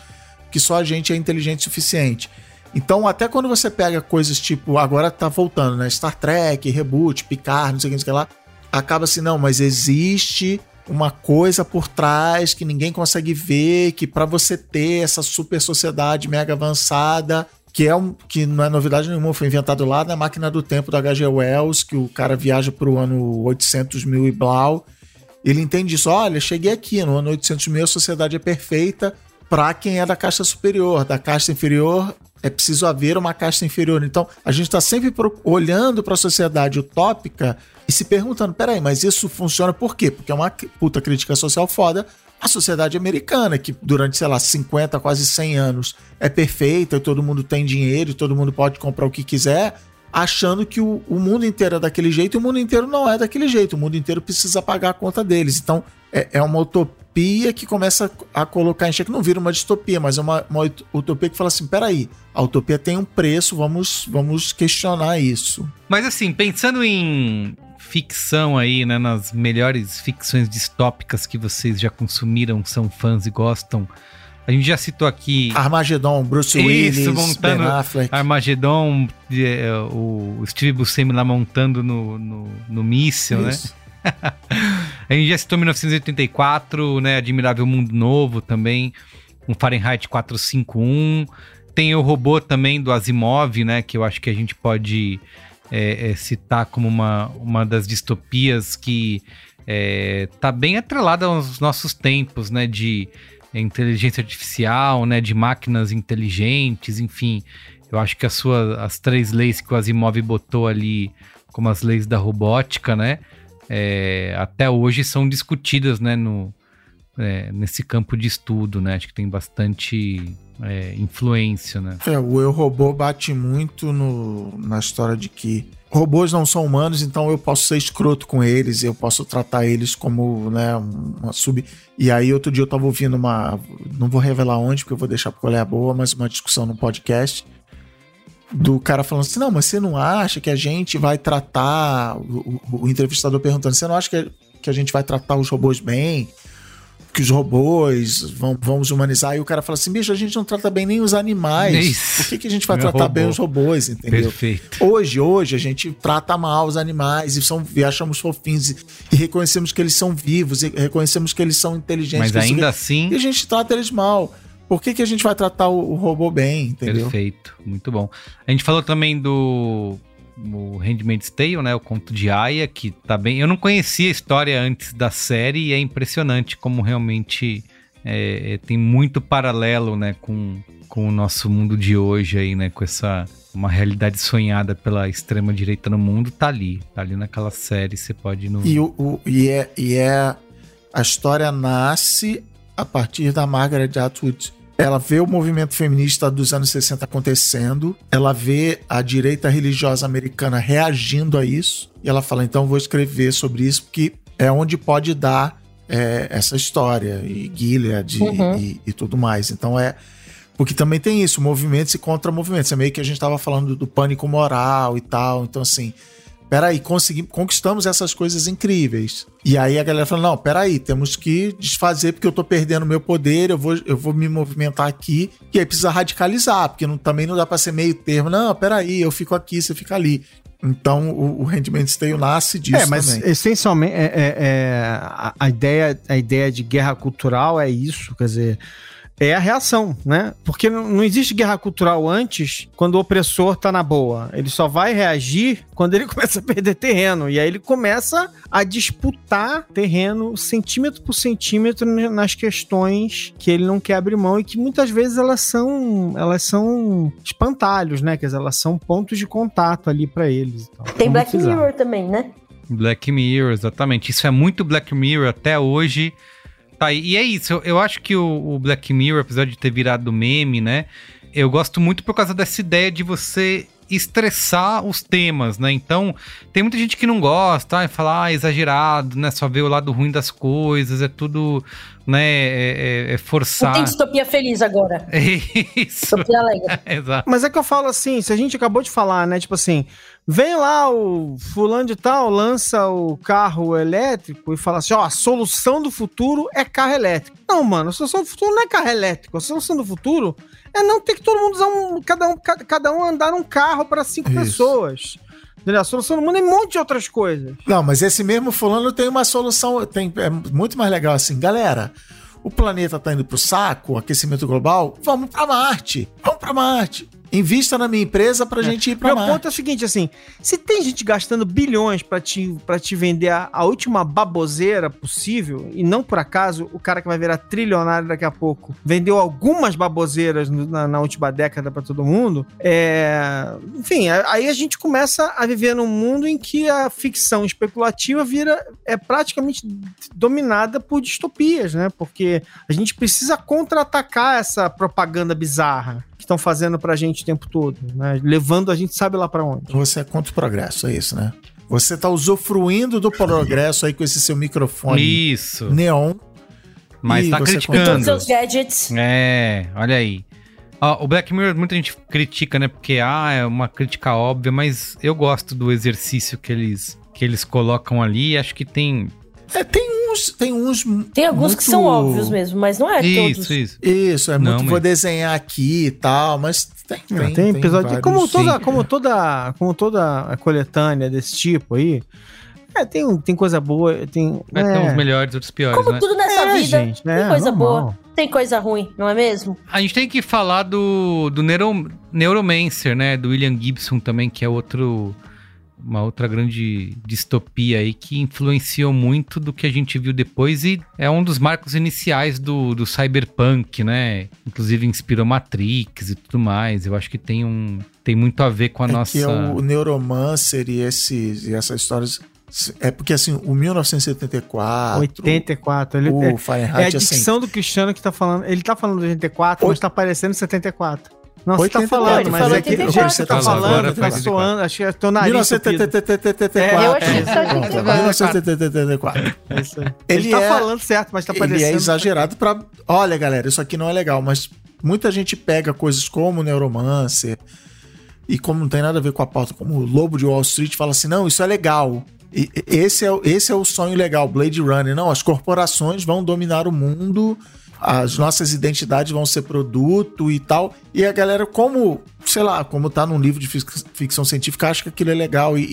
que só a gente é inteligente o suficiente. Então, até quando você pega coisas tipo, agora tá voltando, né? Star Trek, Reboot, Picard, não sei o que, não sei o que lá, acaba assim, não, mas existe uma coisa por trás que ninguém consegue ver, que para você ter essa super sociedade mega avançada, que é um que não é novidade nenhuma, foi inventado lá na máquina do tempo do H.G. Wells, que o cara viaja para o ano 800 mil e blau. Ele entende isso, olha, cheguei aqui, no ano 800 mil a sociedade é perfeita para quem é da caixa superior, da caixa inferior é preciso haver uma caixa inferior. Então, a gente está sempre olhando para a sociedade utópica e se perguntando: peraí, mas isso funciona por quê? Porque é uma puta crítica social foda. A sociedade americana, que durante, sei lá, 50, quase 100 anos é perfeita, todo mundo tem dinheiro, todo mundo pode comprar o que quiser, achando que o, o mundo inteiro é daquele jeito e o mundo inteiro não é daquele jeito. O mundo inteiro precisa pagar a conta deles. Então, é, é uma utopia que começa a colocar em xeque. Não vira uma distopia, mas é uma, uma utopia que fala assim: peraí, a utopia tem um preço, vamos, vamos questionar isso.
Mas assim, pensando em ficção aí, né, nas melhores ficções distópicas que vocês já consumiram, são fãs e gostam. A gente já citou aqui.
Armagedon, Bruce Willis, Isso, montando Ben Affleck.
Armagedon, é, o Steve Buscemi lá montando no, no, no míssil, né? a gente já citou 1984, né? Admirável Mundo Novo também. Um Fahrenheit 451. Tem o robô também do Asimov, né? Que eu acho que a gente pode é, é, citar como uma, uma das distopias que é, tá bem atrelada aos nossos tempos, né? De inteligência artificial, né? De máquinas inteligentes, enfim. Eu acho que as, três leis que o Asimov botou ali, como as leis da robótica, né? É, até hoje são discutidas, né? No, é, nesse campo de estudo, né? Acho que tem bastante é, influência, né?
É, o eu robô bate muito no, na história de que robôs não são humanos, então eu posso ser escroto com eles, eu posso tratar eles como, né, uma sub. E aí outro dia eu tava ouvindo uma, não vou revelar onde, porque eu vou deixar pra colher boa, mas uma discussão no podcast do cara falando assim: não, mas você não acha que a gente vai tratar. O, o, o entrevistador perguntando: você não acha que, que a gente vai tratar os robôs bem? Que os robôs vão, vamos humanizar. E o cara fala assim: bicho, a gente não trata bem nem os animais. Por que, que a gente vai
Meu
tratar
robô.
bem os robôs, entendeu?
Perfeito.
Hoje, hoje, a gente trata mal os animais e, são, e achamos fofinhos e, e reconhecemos que eles são vivos e reconhecemos que eles são inteligentes.
Mas ainda assim-
E a gente trata eles mal. Por que, que a gente vai tratar o, o robô bem, entendeu?
Perfeito, muito bom. A gente falou também do o Handmaid's Tale, né? O conto de Aya, que tá bem. Eu não conhecia a história antes da série e é impressionante como realmente é, é, tem muito paralelo, né? Com, com o nosso mundo de hoje aí, né? Com essa uma realidade sonhada pela extrema direita no mundo, tá ali, tá ali naquela série. Você pode no
E, o, o- e, é, e é. A história nasce a partir da Margaret Atwood. Ela vê o movimento feminista dos anos 60 acontecendo, ela vê a direita religiosa americana reagindo a isso, e ela fala: então vou escrever sobre isso, porque é onde pode dar é, essa história, e Gilead
Uhum.
e, e tudo mais. Então é. Porque também tem isso, movimentos e contra-movimentos. É meio que a gente estava falando do pânico moral e tal. Então, assim, peraí, conseguimos, conquistamos essas coisas incríveis. E aí a galera fala: não, peraí, temos que desfazer porque eu tô perdendo meu poder, eu vou, eu vou me movimentar aqui. E aí precisa radicalizar, porque não- também não dá pra ser meio termo. Não, peraí, eu fico aqui, você fica ali. Então o, o Handmaid's Tale nasce disso
é, mas
também.
essencialmente é, é- é- a, a ideia, a ideia de guerra cultural é isso, quer dizer, é a reação, né? Porque não, existe guerra cultural antes quando o opressor tá na boa. Ele só vai reagir quando ele começa a perder terreno. E aí ele começa a disputar terreno centímetro por centímetro nas questões que ele não quer abrir mão e que muitas vezes elas são elas são espantalhos, né? Quer dizer, elas são pontos de contato ali pra eles. Então,
Tem Black. Mirror também, né?
Black Mirror, exatamente. Isso é muito Black Mirror até hoje. Tá, e é isso. Eu, eu acho que o, o Black Mirror, apesar de ter virado meme, né? Eu gosto muito por causa dessa ideia de você estressar os temas, né? Então, tem muita gente que não gosta, ah, fala, ah, exagerado, né? Só vê o lado ruim das coisas, é tudo, né? É, é- é
Não
forçar.
tem distopia feliz agora.
É isso.
Distopia alegre.
Exato.
Mas é que eu falo assim, se a gente acabou de falar, né? Tipo assim, vem lá o fulano de tal, lança o carro elétrico e fala assim, ó, a solução do futuro é carro elétrico. Não, mano, a solução do futuro não é carro elétrico. A solução do futuro é não ter que todo mundo usar um, cada um, ca- cada um andar um carro para cinco
Isso.
pessoas. A solução do mundo é um monte de outras coisas.
Não, mas esse mesmo fulano tem uma solução, tem, é muito mais legal assim, galera. O planeta tá indo pro saco, aquecimento global, vamos pra Marte. Vamos pra Marte. Invista na minha empresa pra gente ir pra
Meu
Marte.
ponto é o seguinte, assim, se tem gente gastando bilhões pra te, pra te vender a, a última baboseira possível, e não por acaso o cara que vai virar trilionário daqui a pouco vendeu algumas baboseiras no- na, na última década pra todo mundo, é... enfim, aí a gente começa a viver num mundo em que a ficção especulativa vira, é praticamente dominada por distopias, né? Porque a gente precisa contra-atacar essa propaganda bizarra que estão fazendo pra gente o tempo todo, né? Levando a gente sabe lá pra onde.
Você é contra o progresso, é isso, né? Você tá usufruindo do progresso aí com esse seu microfone
Isso.
neon.
Mas
E
tá
você
Com
criticando.
todos seus gadgets.
É, olha aí. Ó, o Black Mirror, muita gente critica, né? Porque, ah, é uma crítica óbvia, mas eu gosto do exercício que eles, que eles colocam ali. Acho que tem.
É, tem uns. Tem uns.
Tem alguns que são óbvios mesmo, mas não é
isso,
todos.
isso.
Isso, é
Não,
muito.
mas-
Vou desenhar aqui e tal, mas tem.
Tem,
Tem,
tem episódio.
vários.
como, toda,
sim.
como, toda, como toda a coletânea desse tipo aí. É, tem, tem coisa boa, tem.
Vai ter uns melhores, outros piores,
Como
né?
tudo nessa
É,
vida,
gente,
tem
é,
coisa
normal.
boa, tem coisa ruim, não é mesmo?
A gente tem que falar do, do Neuro, Neuromancer, né? Do William Gibson também, que é outro. Uma outra grande distopia aí que influenciou muito do que a gente viu depois e é um dos marcos iniciais do, do cyberpunk, né? Inclusive inspirou Matrix e tudo mais. Eu acho que tem um tem muito a ver com a
é
nossa
que é o Neuromancer e, esses, e essas histórias. É porque assim, o 1974.
84. Ele,
o
é, é a
Fahrenheit, assim.
dicção do Cristiano que tá falando. Ele tá falando de 84, mas tá parecendo 74. Não, você tá
84,
falando,
ele
mas
falou
é que
84.
você tá falando, tá soando, acho que é teu nariz. entupido.
1974.
É,
eu achei que
É,
só 84.
1974.
É isso aí.
Ele
Ele, tá
é-
falando certo, mas tá
Ele
parecendo.
é exagerado pra. Olha, galera, isso aqui não é legal, mas muita gente pega coisas como Neuromancer, e como não tem nada a ver com a pauta, como o Lobo de Wall Street fala assim, não, isso é legal. E esse é, o- esse é o sonho legal, Blade Runner. Não, as corporações vão dominar o mundo, as nossas identidades vão ser produto e tal. E a galera, como, sei lá, como tá num livro de fic- ficção científica, acha que aquilo é legal e,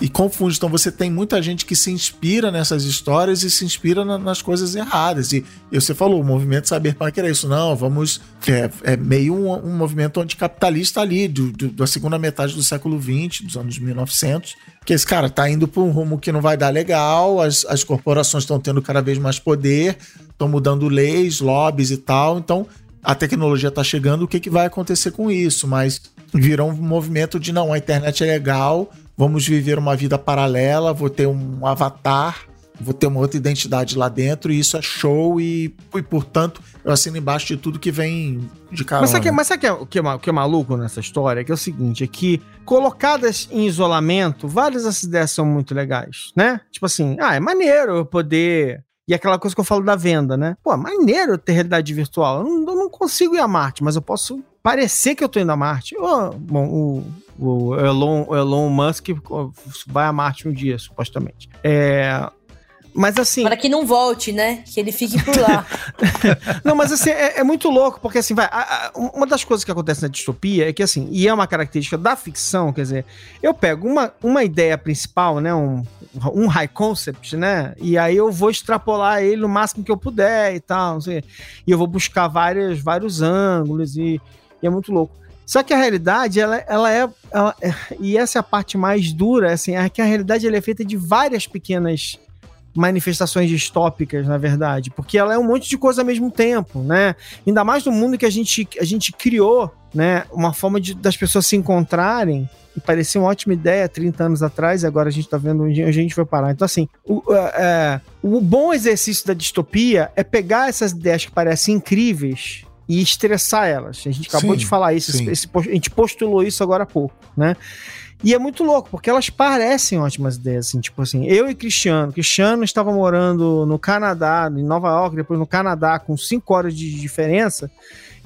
e, e confunde. Então você tem muita gente que se inspira nessas histórias e se inspira na- nas coisas erradas. E, e você falou, o movimento cyberpunk era isso. Não, vamos. É, é meio um, um movimento anticapitalista ali, do, do- da segunda metade do século XX, dos anos 1900. Que esse cara tá indo para um rumo que não vai dar legal, as, as corporações estão tendo cada vez mais poder, estão mudando leis, lobbies e tal. Então a tecnologia está chegando, o que, que vai acontecer com isso? Mas virou um movimento de não, a internet é legal, vamos viver uma vida paralela, vou ter um avatar, vou ter uma outra identidade lá dentro, e isso é show, e, e portanto, eu assino embaixo de tudo que vem de carona.
Mas sabe, que- mas sabe que é- o que, é, o que é maluco nessa história? Que é o seguinte, é que colocadas em isolamento, várias dessas ideias são muito legais, né? Tipo assim, ah, é maneiro eu poder... E aquela coisa que eu falo da venda, né? Pô, maneiro ter realidade virtual. Eu não, eu não consigo ir a Marte, mas eu posso parecer que eu tô indo a Marte. Ô, bom, o, o, Elon, o Elon Musk vai a Marte um dia, supostamente. É... Mas assim...
Para que não volte, né? Que ele fique por lá.
Não, mas assim, é, é muito louco, porque assim, vai. a- a- uma das coisas que acontece na distopia é que, assim, e é uma característica da ficção, quer dizer, eu pego uma, uma ideia principal, né? Um, um high concept, né? E aí eu vou extrapolar ele no máximo que eu puder e tal, não sei. E eu vou buscar várias, vários ângulos e, e é muito louco. Só que a realidade, ela, ela é, ela é- E essa é a parte mais dura, assim, é que a realidade ela é feita de várias pequenas manifestações distópicas, na verdade, porque ela é um monte de coisa ao mesmo tempo, né? Ainda mais no mundo que a gente, a gente criou, né? Uma forma de, das pessoas se encontrarem, e parecia uma ótima ideia 30 anos atrás, e agora a gente tá vendo onde a gente vai parar. Então, assim, o, é, o bom exercício da distopia é pegar essas ideias que parecem incríveis e estressar elas. A gente acabou
Sim,
de falar isso, esse- esse- a gente postulou isso agora há pouco, né? E é muito louco, porque elas parecem ótimas ideias, assim, tipo assim, eu e Cristiano, Cristiano estava morando no Canadá, em Nova York, depois no Canadá, com cinco horas de diferença,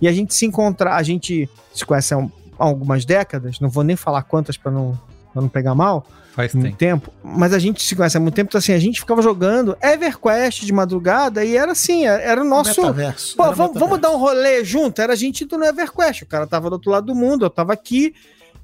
e a gente se encontrar, a gente se conhece há, um- há algumas décadas, não vou nem falar quantas para não, pra não pegar mal,
Faz
muito
tempo.
tempo, mas a gente se conhece há muito tempo, então assim, a gente ficava jogando EverQuest de madrugada e era assim, era, o nosso...
Metaverso.
Pô, vamos, vamos dar um rolê junto? Era a gente indo no EverQuest. O cara tava do outro lado do mundo, eu tava aqui.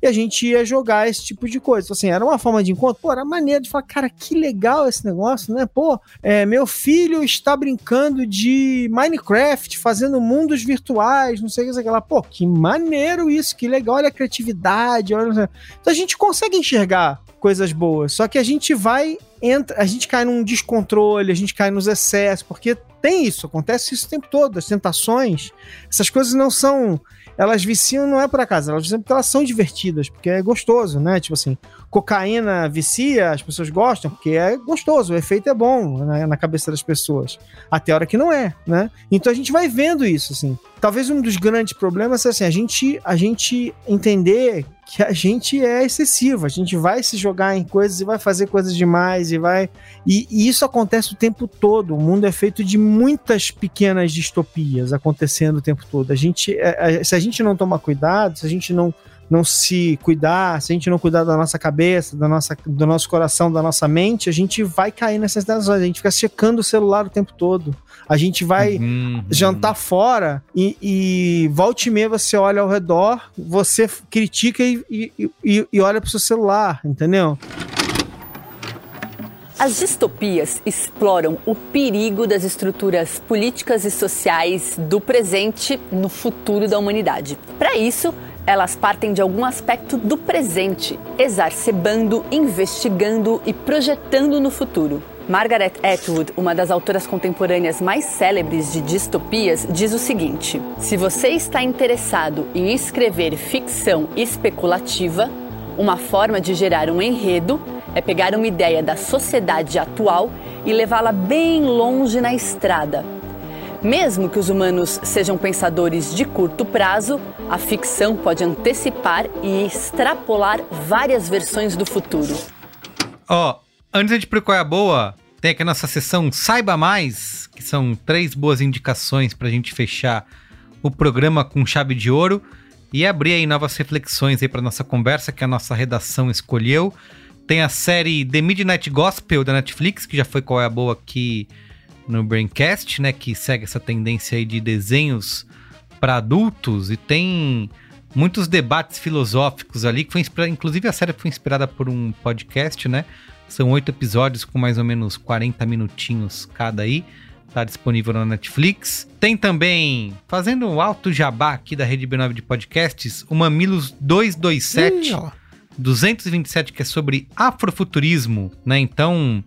E a gente ia jogar esse tipo de coisa. Então, Assim, era uma forma de encontro. Pô, era maneiro de falar, cara, que legal esse negócio, né? Pô, é, meu filho está brincando de Minecraft, fazendo mundos virtuais, não sei o que, sei lá. Pô, que maneiro isso, que legal, olha a criatividade. Olha... Então a gente consegue enxergar coisas boas. Só que a gente vai entra, a gente cai num descontrole, a gente cai nos excessos, porque tem isso, acontece isso o tempo todo, as tentações, essas coisas não são, elas viciam não é por acaso, elas viciam porque elas são divertidas, porque é gostoso, né? Tipo assim, cocaína vicia, as pessoas gostam, porque é gostoso, o efeito é bom na, na cabeça das pessoas, até a hora que não é, né? Então a gente vai vendo isso, assim. Talvez um dos grandes problemas é assim, a gente, a gente entender que a gente é excessivo, a gente vai se jogar em coisas e vai fazer coisas demais e vai. E, e isso acontece o tempo todo. O mundo é feito de muitas pequenas distopias acontecendo o tempo todo. A gente, é, é, se a gente não tomar cuidado, se a gente não não se cuidar, se a gente não cuidar da nossa cabeça, da nossa, do nosso coração, da nossa mente, a gente vai cair nessas tentações. A gente fica checando o celular o tempo todo. A gente vai
Uhum.
jantar fora e, e volte e meia você olha ao redor, você critica e, e, e, e olha pro seu celular, entendeu?
As distopias exploram o perigo das estruturas políticas e sociais do presente no futuro da humanidade. Para isso, elas partem de algum aspecto do presente, exacerbando, investigando e projetando no futuro. Margaret Atwood, uma das autoras contemporâneas mais célebres de distopias, diz o seguinte: se você está interessado em escrever ficção especulativa, uma forma de gerar um enredo é pegar uma ideia da sociedade atual e levá-la bem longe na estrada. Mesmo que os humanos sejam pensadores de curto prazo, a ficção pode antecipar e extrapolar várias versões do futuro.
Ó, antes de ir pro Qual é a Boa, tem aqui a nossa sessão Saiba Mais, que são três boas indicações pra gente fechar o programa com chave de ouro. e abrir aí novas reflexões aí para nossa conversa que a nossa redação escolheu. Tem a série The Midnight Gospel da Netflix, que já foi qual é a boa aqui no Braincast, né, que segue essa tendência aí de desenhos para adultos e tem muitos debates filosóficos ali, que foi inspirada, inclusive a série foi inspirada por um podcast, né? São oito episódios com mais ou menos 40 minutinhos cada aí. Tá disponível na Netflix. Tem também, fazendo um alto jabá aqui da Rede B9 de podcasts, o Mamilos 227.
Ih, ó.
227, que é sobre afrofuturismo, né? Então,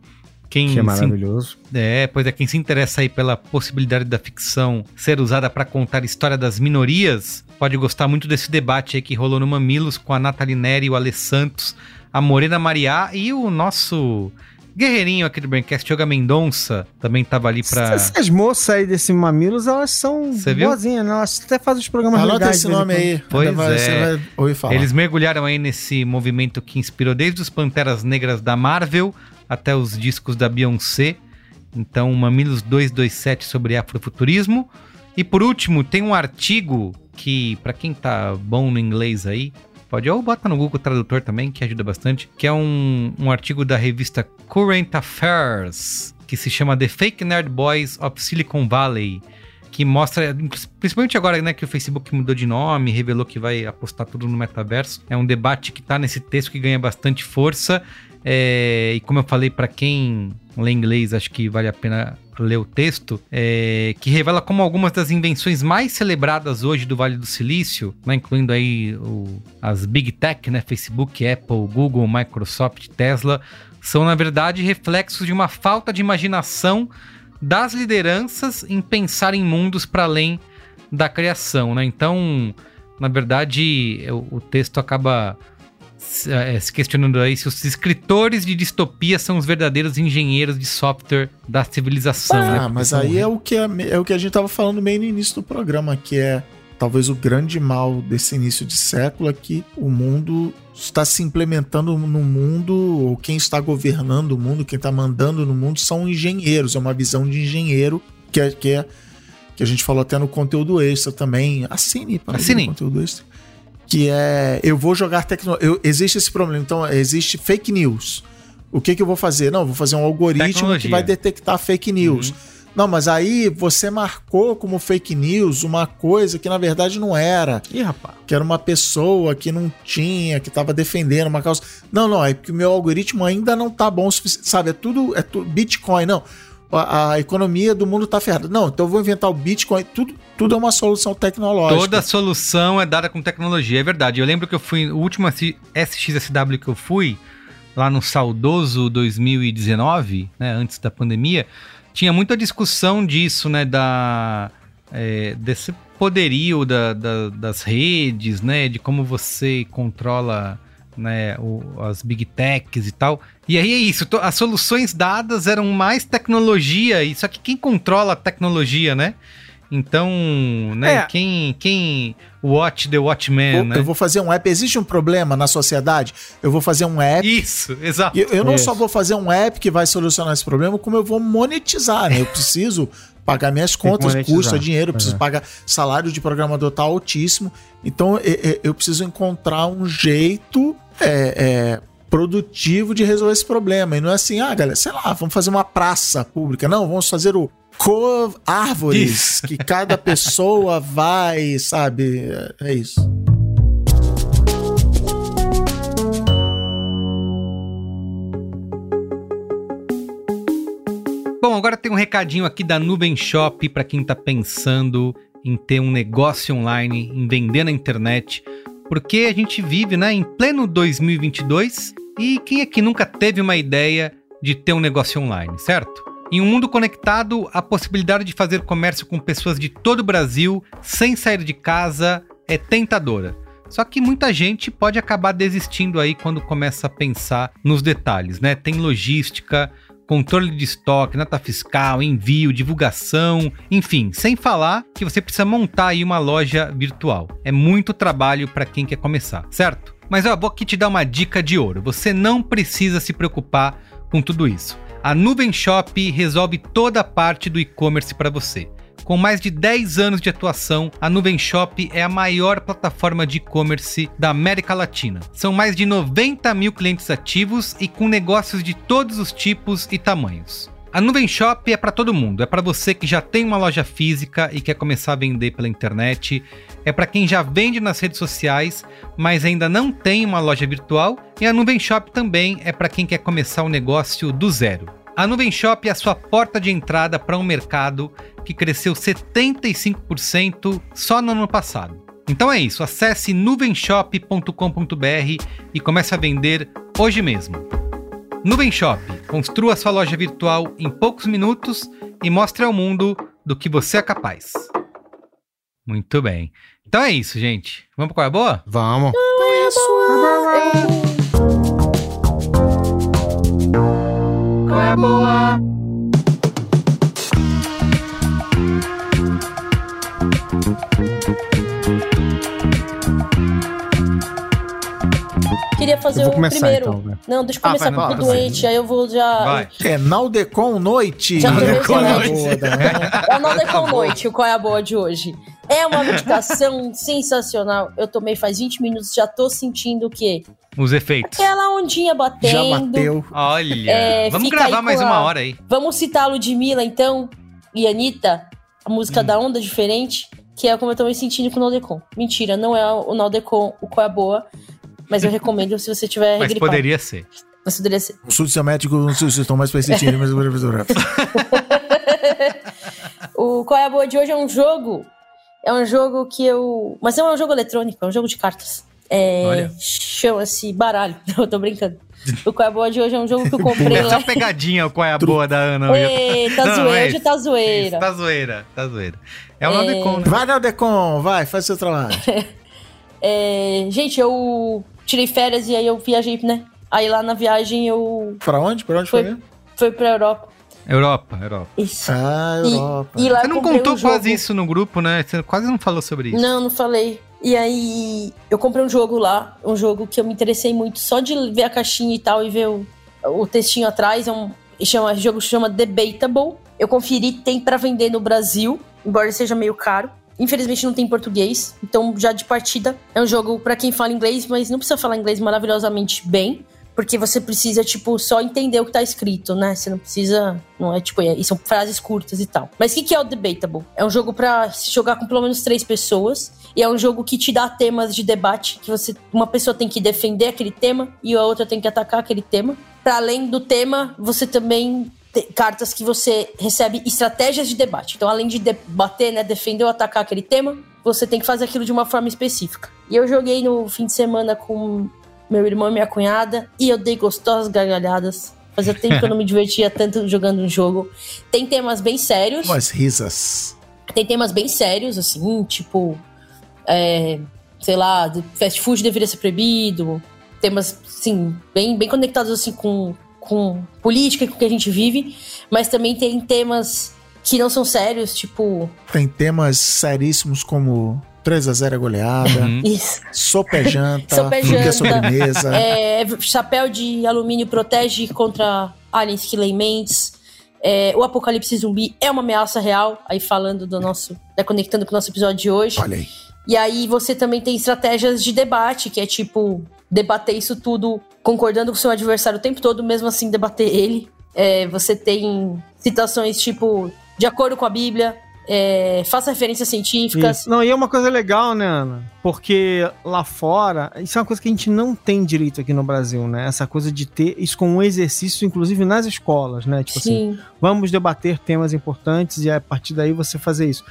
quem
Que é
se-
maravilhoso.
é, pois é, quem se interessa aí pela possibilidade da ficção ser usada para contar a história das minorias, pode gostar muito desse debate aí que rolou no Mamilos com a Nathalie Neri, o Ale Santos, a Morena Mariá e o nosso guerreirinho aqui do Braincast, Yoga Mendonça, também tava ali pra...
Essas moças aí desse Mamilos, elas são boazinhas, né? Elas até fazem os programas
Anota
legais.
esse nome
quando.
aí.
Pois
Ainda vai-
é.
Você vai ouvir falar.
Eles mergulharam aí nesse movimento que inspirou desde os Panteras Negras da Marvel até os discos da Beyoncé. Então, Mamilos 227 sobre afrofuturismo. E por último, tem um artigo que, pra quem tá bom no inglês aí, pode ou bota no Google Tradutor também, que ajuda bastante, que é um, um artigo da revista Current Affairs, que se chama The Fake Nerd Boys of Silicon Valley que mostra, principalmente agora né, que o Facebook mudou de nome, revelou que vai apostar tudo no metaverso. É um debate que tá nesse texto que ganha bastante força. é, e como eu falei, para quem lê inglês, acho que vale a pena ler o texto, é, que revela como algumas das invenções mais celebradas hoje do Vale do Silício, né, incluindo aí o- as Big Tech, né, Facebook, Apple, Google, Microsoft, Tesla, são na verdade reflexos de uma falta de imaginação das lideranças em pensar em mundos para além da criação, né? Então, na verdade, o, o texto acaba se, eh, se questionando aí se os escritores de distopia são os verdadeiros engenheiros de software da civilização, né?
Ah,
Porque
mas aí é o, que é, é o que a gente tava falando meio no início do programa, que é talvez o grande mal desse início de século é que o mundo está se implementando no mundo, ou quem está governando o mundo, quem está mandando no mundo são engenheiros, é uma visão de engenheiro que é, que é que a gente falou até no conteúdo extra também. Assine para
Assine.
o conteúdo extra. Que é eu vou jogar tecnologia. Existe esse problema. Então, existe fake news. O que, que eu vou fazer? Não, vou fazer um algoritmo que
Tecnologia.
vai detectar fake news. Não, mas aí você marcou como fake news uma coisa que na verdade não era.
Ih, rapaz.
Que era uma pessoa que não tinha, que estava defendendo uma causa. Não, não, é porque o meu algoritmo ainda não tá bom o suficiente. Sabe, é tudo. É tudo Bitcoin, não. A, economia do mundo tá ferrada. Não, então eu vou inventar o Bitcoin. Tudo, tudo é uma solução tecnológica.
Toda solução é dada com tecnologia, é verdade. Eu lembro que eu fui, o último SXSW que eu fui, lá no saudoso 2019, né, antes da pandemia, tinha muita discussão disso, né, da, é, desse poderio da, da- das redes, né, de como você controla né, o- as big techs e tal. E aí é isso, to- as soluções dadas eram mais tecnologia, e só que quem controla a tecnologia, né? Então, né,
É.
quem, quem watch the Watchman,
Vou-
né?
Eu vou fazer um app. Existe um problema na sociedade? Eu vou fazer um app.
Isso, exato.
Eu, eu não
Isso.
só vou fazer um app que vai solucionar esse problema, como eu vou monetizar, né? Eu preciso pagar minhas contas, custa dinheiro, eu preciso
É.
pagar salário de programador tá altíssimo. Então e- e- eu preciso encontrar um jeito é, é, produtivo de resolver esse problema. E não é assim, ah, galera, sei lá, vamos fazer uma praça pública. Não, vamos fazer o co árvores
Isso.
que cada pessoa vai, sabe? É- É isso.
Bom, agora tem um recadinho aqui da Nuvem Shop para quem tá pensando em ter um negócio online, em vender na internet, porque a gente vive, né, em pleno 2022 e quem aqui nunca teve uma ideia de ter um negócio online, certo? Em um mundo conectado, a possibilidade de fazer comércio com pessoas de todo o Brasil sem sair de casa é tentadora. Só que muita gente pode acabar desistindo aí quando começa a pensar nos detalhes, né? Tem logística, controle de estoque, nota fiscal, envio, divulgação, enfim, sem falar que você precisa montar aí uma loja virtual. É muito trabalho para quem quer começar, certo? Mas ó, vou aqui te dar uma dica de ouro. Você não precisa se preocupar com tudo isso. A Nuvem Shop resolve toda a parte do e-commerce para você. Com mais de 10 anos de atuação, a Nuvem Shop é a maior plataforma de e-commerce da América Latina. São mais de 90 mil clientes ativos e com negócios de todos os tipos e tamanhos. A Nuvem Shop é para todo mundo. É para você que já tem uma loja física e quer começar a vender pela internet. É para quem já vende nas redes sociais, mas ainda não tem uma loja virtual. E a Nuvem Shop também é para quem quer começar um negócio do zero. A Nuvem Shop é a sua porta de entrada para um mercado que cresceu 75% só no ano passado. Então é isso, acesse nuvenshop.com.br e comece a vender hoje mesmo. Nuvem Shop, construa sua loja virtual em poucos minutos e mostre ao mundo do que você é capaz. Muito bem. Então é isso, gente. Vamos para qual é a boa?
Vamos.
Qual é boa?
Queria fazer
Eu vou
o
começar,
primeiro.
então, né?
Não, deixa eu
Ah,
começar
vai,
com o
vai,
do
vai.
doente, aí eu vou já.
É Naldecon Noite.
Já tomei os
Qual é
É o Naldecon Noite, o qual é a boa de hoje. É uma medicação sensacional. Eu tomei faz 20 minutos, já tô sentindo o quê?
Os efeitos.
Aquela ondinha batendo.
Olha.
É,
Vamos gravar mais
com
uma
a-
hora aí.
Vamos citar a Ludmilla, então, e a Anitta, a
Hum.
música da Onda Diferente, que é como eu tô me sentindo com o Naldecon. Mentira, não é o Naldecon o qual é a boa, mas eu recomendo se você tiver
Mas
regripado.
poderia ser.
Mas poderia ser.
Consulte seu médico, não sei se estão mais persistentes, mas...
O Qual é a Boa de hoje é um jogo. É um jogo que eu. Mas não é um jogo eletrônico, é um jogo de cartas. É. Chama-se baralho. Eu tô brincando. O Qual é a Boa de hoje é um jogo que eu comprei
É
lá.
só pegadinha qual é a boa da Ana.
Ei, tá
Não,
zoeira,
é
hoje tá zoeira.
Isso, tá zoeira, tá zoeira. É o
É.
Naldecon, né?
Vai, Naldecon, vai, faz seu trabalho.
É, gente, eu tirei férias e aí eu viajei, né? Aí lá na viagem eu.
Pra onde? Pra onde foi, mesmo?
Foi pra Europa.
Europa, Europa.
Isso.
Ah,
E-
Europa.
E, lá
Você não contou
um jogo.
quase isso no grupo, né? Você quase não falou sobre isso.
Não, não falei. E aí, eu comprei um jogo lá, um jogo que eu me interessei muito só de ver a caixinha e tal e ver o, o textinho atrás. É um chama, jogo chama Debatable. Eu conferi, tem pra vender no Brasil, embora seja meio caro. Infelizmente não tem em português, então já de partida é um jogo pra quem fala inglês, mas não precisa falar inglês maravilhosamente bem, porque você precisa, tipo, só entender o que tá escrito, né? Você não precisa. Não é tipo. É, e são frases curtas e tal. Mas o que, que é o Debatable? É um jogo pra se jogar com pelo menos três pessoas. E é um jogo que te dá temas de debate. Que você. Uma pessoa tem que defender aquele tema e a outra tem que atacar aquele tema. Para além do tema, você também. Cartas que você recebe estratégias de debate. Então, além de debater, né, defender ou atacar aquele tema, você tem que fazer aquilo de uma forma específica. E eu joguei no fim de semana com meu irmão e minha cunhada, e eu dei gostosas gargalhadas. Fazia tempo que eu não me divertia tanto jogando um jogo. Tem temas bem sérios.
Umas risas.
Tem temas bem sérios, assim, tipo. é, sei lá, fast food deveria ser proibido. Temas, assim, bem, bem conectados assim com, com política e com o que a gente vive. Mas também tem temas que não são sérios, tipo.
Tem temas seríssimos como 3 a 0 é goleada,
Uhum.
Isso.
sopa é janta,
Sopa é
é
janta.
sobremesa.
É, chapéu de alumínio protege contra aliens que leem mentes. É, o apocalipse zumbi é uma ameaça real. Aí falando do nosso. Né, conectando com o nosso episódio de hoje.
Olha aí.
E aí você também tem estratégias de debate, que é tipo, debater isso tudo concordando com o seu adversário o tempo todo, mesmo assim debater ele. É, você tem citações tipo, de acordo com a Bíblia, é, faça referências científicas.
Isso. Não, e é uma coisa legal, né, Ana? Porque lá fora, isso é uma coisa que a gente não tem direito aqui no Brasil, né? Essa coisa de ter isso como um exercício, inclusive nas escolas, né? Tipo assim,
Sim.
vamos debater temas importantes e a partir daí você fazer isso.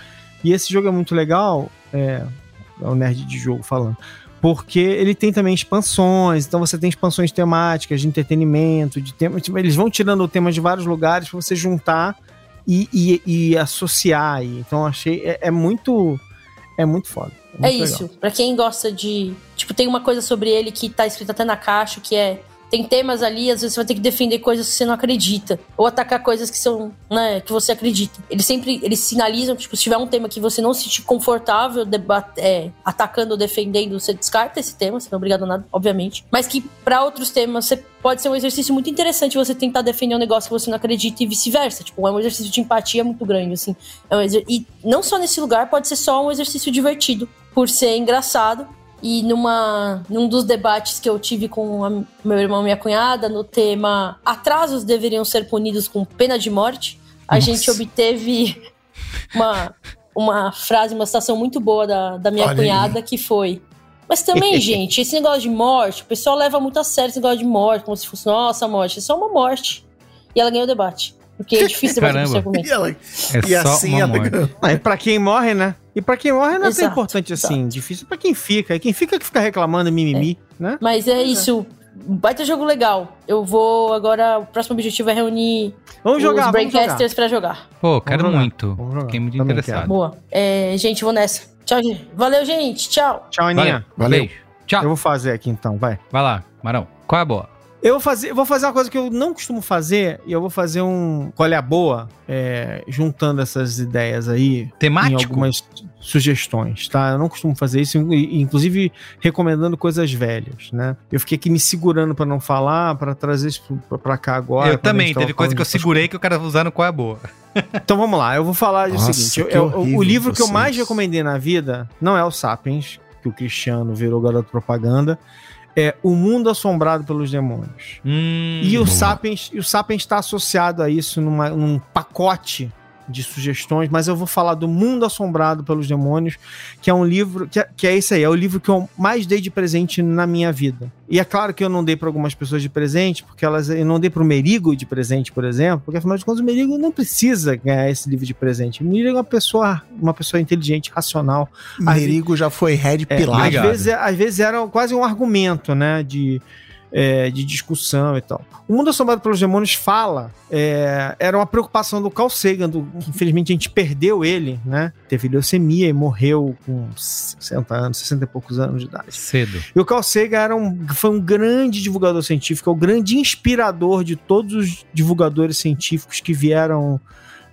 E esse jogo é muito legal, é, é o nerd de jogo falando, porque ele tem também expansões, então você tem expansões temáticas de entretenimento, de temas, tipo, eles vão tirando temas de vários lugares para você juntar e, e, e associar. aí. Então achei é, é muito é muito foda.
É
muito
isso.
legal.
Pra quem gosta de. Tipo, tem uma coisa sobre ele que tá escrito até na caixa, que é tem temas ali, às vezes você vai ter que defender coisas que você não acredita. Ou atacar coisas que são, né, que você acredita. Eles sempre, eles sinalizam, tipo, se tiver um tema que você não se sentir confortável é, atacando ou defendendo, você descarta esse tema, você não é obrigado a nada, obviamente. Mas que para outros temas você pode ser um exercício muito interessante você tentar defender um negócio que você não acredita e vice-versa. Tipo, é um exercício de empatia muito grande, assim. É um e não só nesse lugar, pode ser só um exercício divertido, por ser engraçado e numa, num dos debates que eu tive com a, meu irmão e minha cunhada, no tema atrasos deveriam ser punidos com pena de morte, a Nossa. gente obteve uma, uma frase, uma citação muito boa da, da minha Olha cunhada, aí. que foi. Mas também, gente, esse negócio de morte, o pessoal leva muito a sério esse negócio de morte, como se fosse, nossa, morte, é só uma morte. E ela ganhou o debate. Porque é difícil debater com esse argumento.
E, ela, é e assim ela. Ah, pra quem morre, né? E pra quem morre não é tão importante assim. Exato. Difícil pra quem fica. E quem fica que fica reclamando mimimi, é. né?
Mas é isso. Baita jogo legal. Eu vou agora. O próximo objetivo é reunir
vamos jogar,
os Braincasters pra jogar.
Pô, quero jogar. muito. Fiquei muito Também interessado. Quero.
Boa. É, gente, vou nessa. Tchau, gente. Valeu, gente. Tchau.
Tchau, Aninha.
Valeu. Valeu.
Tchau. Eu vou fazer aqui então, vai.
Vai lá, Marão. Qual é a boa?
Eu vou fazer, vou fazer uma coisa que eu não costumo fazer, e eu vou fazer um qual é a boa, é, juntando essas ideias aí.
Temático?
Em algumas sugestões, tá? Eu não costumo fazer isso, inclusive recomendando coisas velhas, né? Eu fiquei aqui me segurando para não falar, para trazer isso para cá agora.
Eu também, teve coisa que eu segurei que eu quero usar no qual é a boa.
então vamos lá, eu vou falar Nossa, o seguinte: eu, eu, o livro que eu mais recomendei na vida não é o Sapiens, que o Cristiano virou garoto propaganda é O Mundo Assombrado pelos Demônios. Hum, e o Sapiens, o Sapiens está associado a isso numa, num pacote de sugestões, mas eu vou falar do Mundo Assombrado pelos Demônios, que é um livro, que é, que é esse aí, é o livro que eu mais dei de presente na minha vida. E é claro que eu não dei para algumas pessoas de presente, porque elas eu não dei para o Merigo de presente, por exemplo, porque afinal de contas o Merigo não precisa ganhar esse livro de presente. O Merigo é uma pessoa, uma pessoa inteligente, racional.
Merigo já foi red
é, pilar. Às vezes, às vezes era quase um argumento, né, de é, de discussão e tal. O Mundo Assombrado pelos Demônios fala, é, era uma preocupação do Carl Sagan, do, infelizmente a gente perdeu ele, né? Teve leucemia e morreu com 60 anos, 60 e poucos anos de idade.
Cedo.
E o Carl Sagan era um, foi um grande divulgador científico, é o grande inspirador de todos os divulgadores científicos que vieram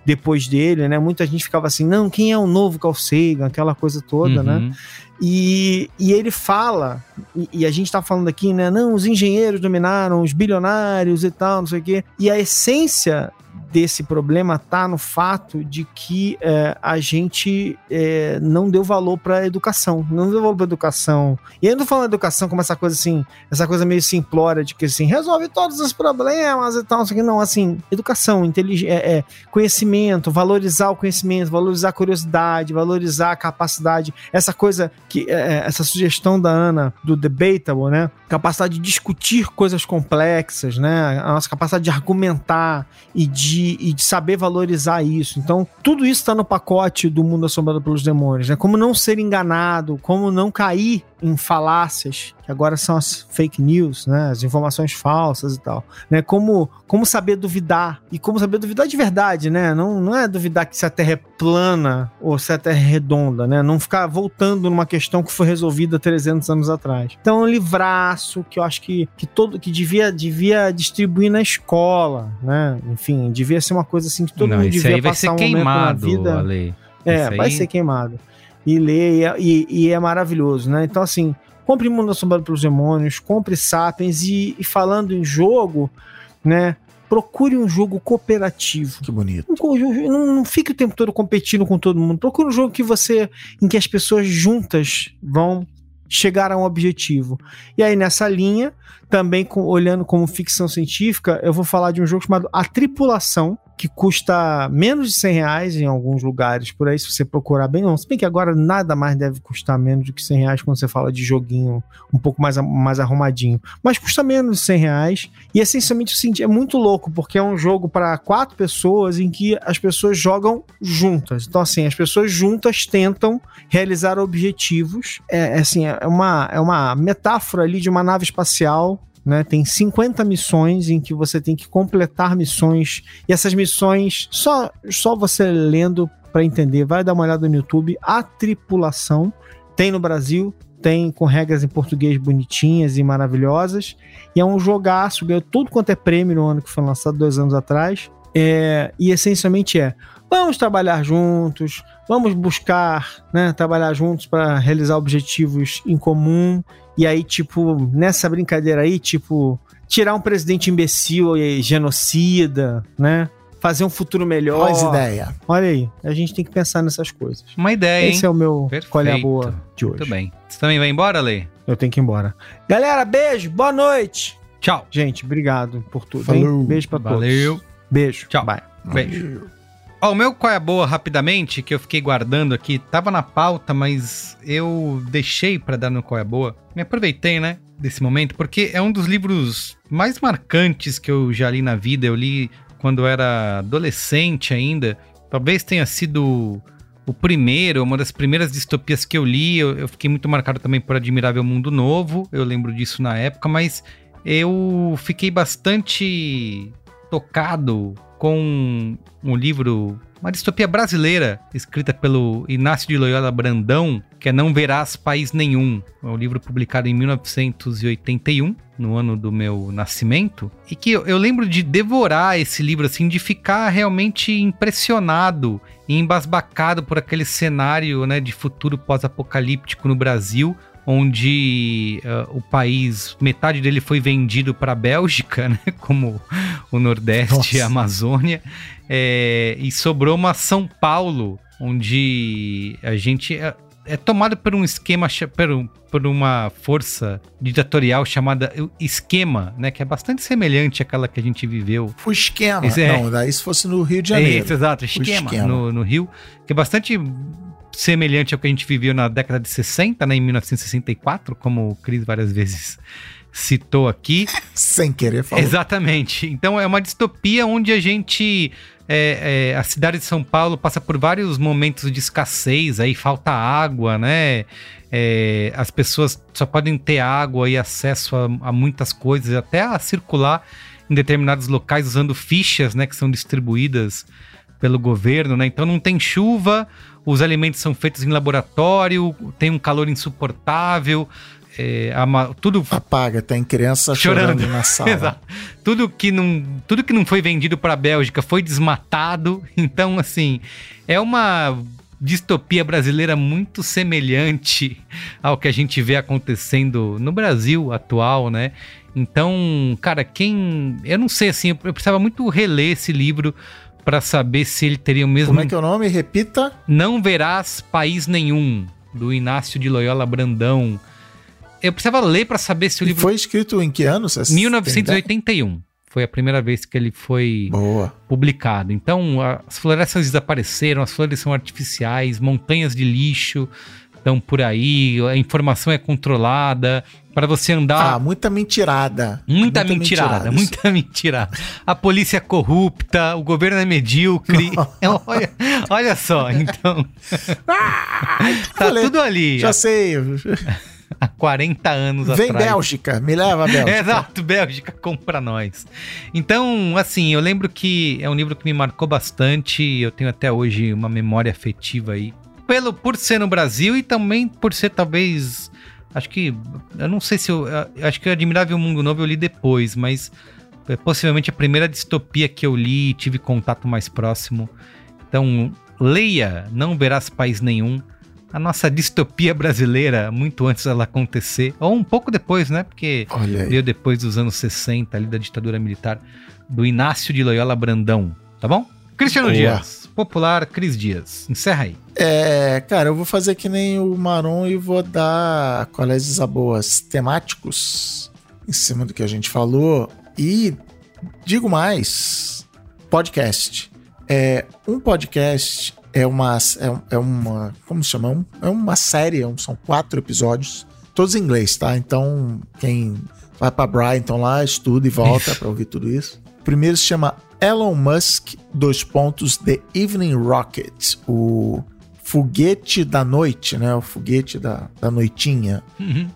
depois dele, né? Muita gente ficava assim, não, quem é o novo Carl Sagan? Aquela coisa toda, né? uhum. né? E, e ele fala, e, e, a gente tá falando aqui, né? Não, os engenheiros dominaram, os bilionários e tal, não sei o quê. E a essência desse problema está no fato de que é, a gente é, não deu valor para a educação, não deu valor para educação. E eu não falando educação como essa coisa assim, essa coisa meio simplória de que assim, resolve todos os problemas e tal, não, não assim, educação, inteligência, é, é, conhecimento, valorizar o conhecimento, valorizar a curiosidade, valorizar a capacidade, essa coisa que, é, é, essa sugestão da Ana do debatable, né? Capacidade de discutir coisas complexas, né? A nossa capacidade de argumentar e de de, e de saber valorizar isso. Então, tudo isso está no pacote do mundo assombrado pelos demônios, né? Como não ser enganado, como não cair em falácias, que agora são as fake news, né? As informações falsas e tal, né? Como, como saber duvidar e como saber duvidar de verdade, né? Não, não é duvidar que se a Terra é plana ou se a Terra é redonda, né? Não ficar voltando numa questão que foi resolvida 300 anos atrás. Então, é um livraço que eu acho que, que todo que devia devia distribuir na escola, né? Enfim, devia ser uma coisa assim que todo
não,
mundo devia
aí vai ser
um
queimado,
na vida.
Ale.
É, vai ser queimado e lê, e, e, e, é maravilhoso, né? Então, assim, compre Mundo Assombrado pelos Demônios, compre Sapiens e, e, falando em jogo, né? Procure um jogo cooperativo.
Que bonito.
Não, não, fique o tempo todo competindo com todo mundo. Procure um jogo que você, em que as pessoas juntas vão chegar a um objetivo. E aí, nessa linha, também com, olhando como ficção científica, eu vou falar de um jogo chamado A Tripulação, que custa menos de 100 reais em alguns lugares por aí, se você procurar bem. Não, se bem que agora nada mais deve custar menos do que 100 reais quando você fala de joguinho um pouco mais, mais arrumadinho. Mas custa menos de 100 reais. E essencialmente é muito louco, porque é um jogo para quatro pessoas em que as pessoas jogam juntas. Então, assim, as pessoas juntas tentam realizar objetivos. É, é assim, é uma, é uma metáfora ali de uma nave espacial né? Tem 50 missões em que você tem que completar missões e essas missões só só você lendo para entender, vai dar uma olhada no YouTube. A tripulação tem no Brasil, tem com regras em português bonitinhas e maravilhosas. E é um jogaço, ganhou tudo quanto é prêmio no ano que foi lançado, dois anos atrás. É, e essencialmente é: vamos trabalhar juntos, vamos buscar né, trabalhar juntos para realizar objetivos em comum. E aí, tipo, nessa brincadeira aí, tipo, tirar um presidente imbecil e genocida, né? Fazer um futuro melhor.
Quais ideia?
Olha aí, a gente tem que pensar nessas coisas.
Uma ideia,
Esse
hein?
é o meu
Perfeito.
colher boa de hoje.
Muito bem. Você também vai embora, Lê?
Eu tenho que ir embora. Galera, beijo, boa noite.
Tchau.
Gente, obrigado por tudo.
Falou.
Hein? Beijo pra
Valeu.
todos. Beijo.
Tchau.
Bye.
Beijo. Ó, o meu qual é a boa rapidamente, que eu fiquei guardando aqui, tava na pauta, mas eu deixei pra dar no qual é a boa. Me aproveitei, né, desse momento, porque é um dos livros mais marcantes que eu já li na vida. Eu li quando eu era adolescente ainda. Talvez tenha sido o primeiro, uma das primeiras distopias que eu li. Eu, eu fiquei muito marcado também por Admirável Mundo Novo. Eu lembro disso na época, mas eu fiquei bastante tocado com um livro, uma distopia brasileira, escrita pelo Inácio de Loyola Brandão, que é Não Verás País Nenhum. É um livro publicado em 1981, no ano do meu nascimento, e que eu, eu lembro de devorar esse livro, assim, de ficar realmente impressionado e embasbacado por aquele cenário né, de futuro pós-apocalíptico no Brasil, onde uh, o país, metade dele foi vendido para a Bélgica, né, como o Nordeste
Nossa.
e a Amazônia, é, e sobrou uma São Paulo, onde a gente é, é tomado por um esquema, por, um- por uma força ditatorial chamada Esquema, né, que é bastante semelhante àquela que a gente viveu
O esquema.
É-
Não, daí se fosse no Rio de Janeiro.
isso, exato, esquema,
esquema.
No, no Rio, que é bastante semelhante ao que a gente viveu na década de 60, né, em 1964, como o Cris várias vezes citou aqui.
Sem querer falar.
Exatamente. Então é uma distopia onde a gente. é, é, a cidade de São Paulo passa por vários momentos de escassez, aí falta água, né? É, as pessoas só podem ter água e acesso a, a muitas coisas, até a circular em determinados locais usando fichas, né? Que são distribuídas pelo governo, né? Então não tem chuva, os alimentos são feitos em laboratório, tem um calor insuportável, é, a ma- tudo
Apaga, tem criança chorando,
Chorando.
na sala.
Exato. Tudo que não, tudo que não foi vendido para a Bélgica foi desmatado. Então, assim, é uma distopia brasileira muito semelhante ao que a gente vê acontecendo no Brasil atual, né? Então, cara, quem, eu não sei assim, eu eu precisava muito reler esse livro para saber se ele teria o mesmo
Como é que é o nome? Repita.
não verás país nenhum, do Inácio de Loyola Brandão. Eu precisava ler para saber se o
E
livro
foi escrito em que ano? Vocês têm ideia?
1981. Foi a primeira vez que ele foi
Boa.
publicado. Então, as florestas desapareceram, as flores são artificiais, montanhas de lixo estão por aí, a informação é controlada. Para você andar.
Ah, muita mentirada.
Muita mentirada, muita mentirada. A polícia é corrupta, o governo é medíocre. olha, olha só, então. tá
Falei,
tudo ali.
Já sei.
Há 40 anos
Vem
atrás.
Bélgica, me leva a Bélgica.
Exato, Bélgica, compra nós. Então, assim, eu lembro que é um livro que me marcou bastante. Eu tenho até hoje uma memória afetiva aí. Pelo, por ser no Brasil e também por ser talvez. Acho que. Eu não sei se eu. Acho que o Admirável Mundo Novo eu li depois, mas é possivelmente a primeira distopia que eu li e tive contato mais próximo. Então, leia Não Verás País Nenhum. A nossa distopia brasileira, muito antes dela acontecer, ou um pouco depois, né? Porque veio depois dos anos 60, ali da ditadura militar, do Inácio de Loyola Brandão, tá bom? Cristiano
Boa.
Dias, popular Cris Dias. Encerra aí.
É, cara, eu vou fazer que nem o Maron e vou dar colégios a boas temáticos em cima do que a gente falou. E digo mais: podcast. É, um podcast é uma. É, é uma. Como se chama? Um- É uma série, é são quatro episódios, todos em inglês, tá? Então, quem vai pra Brighton lá, estuda e volta pra ouvir tudo isso. O primeiro se chama Elon Musk, dois pontos, The Evening Rocket, o foguete da noite, né? O foguete da, da noitinha,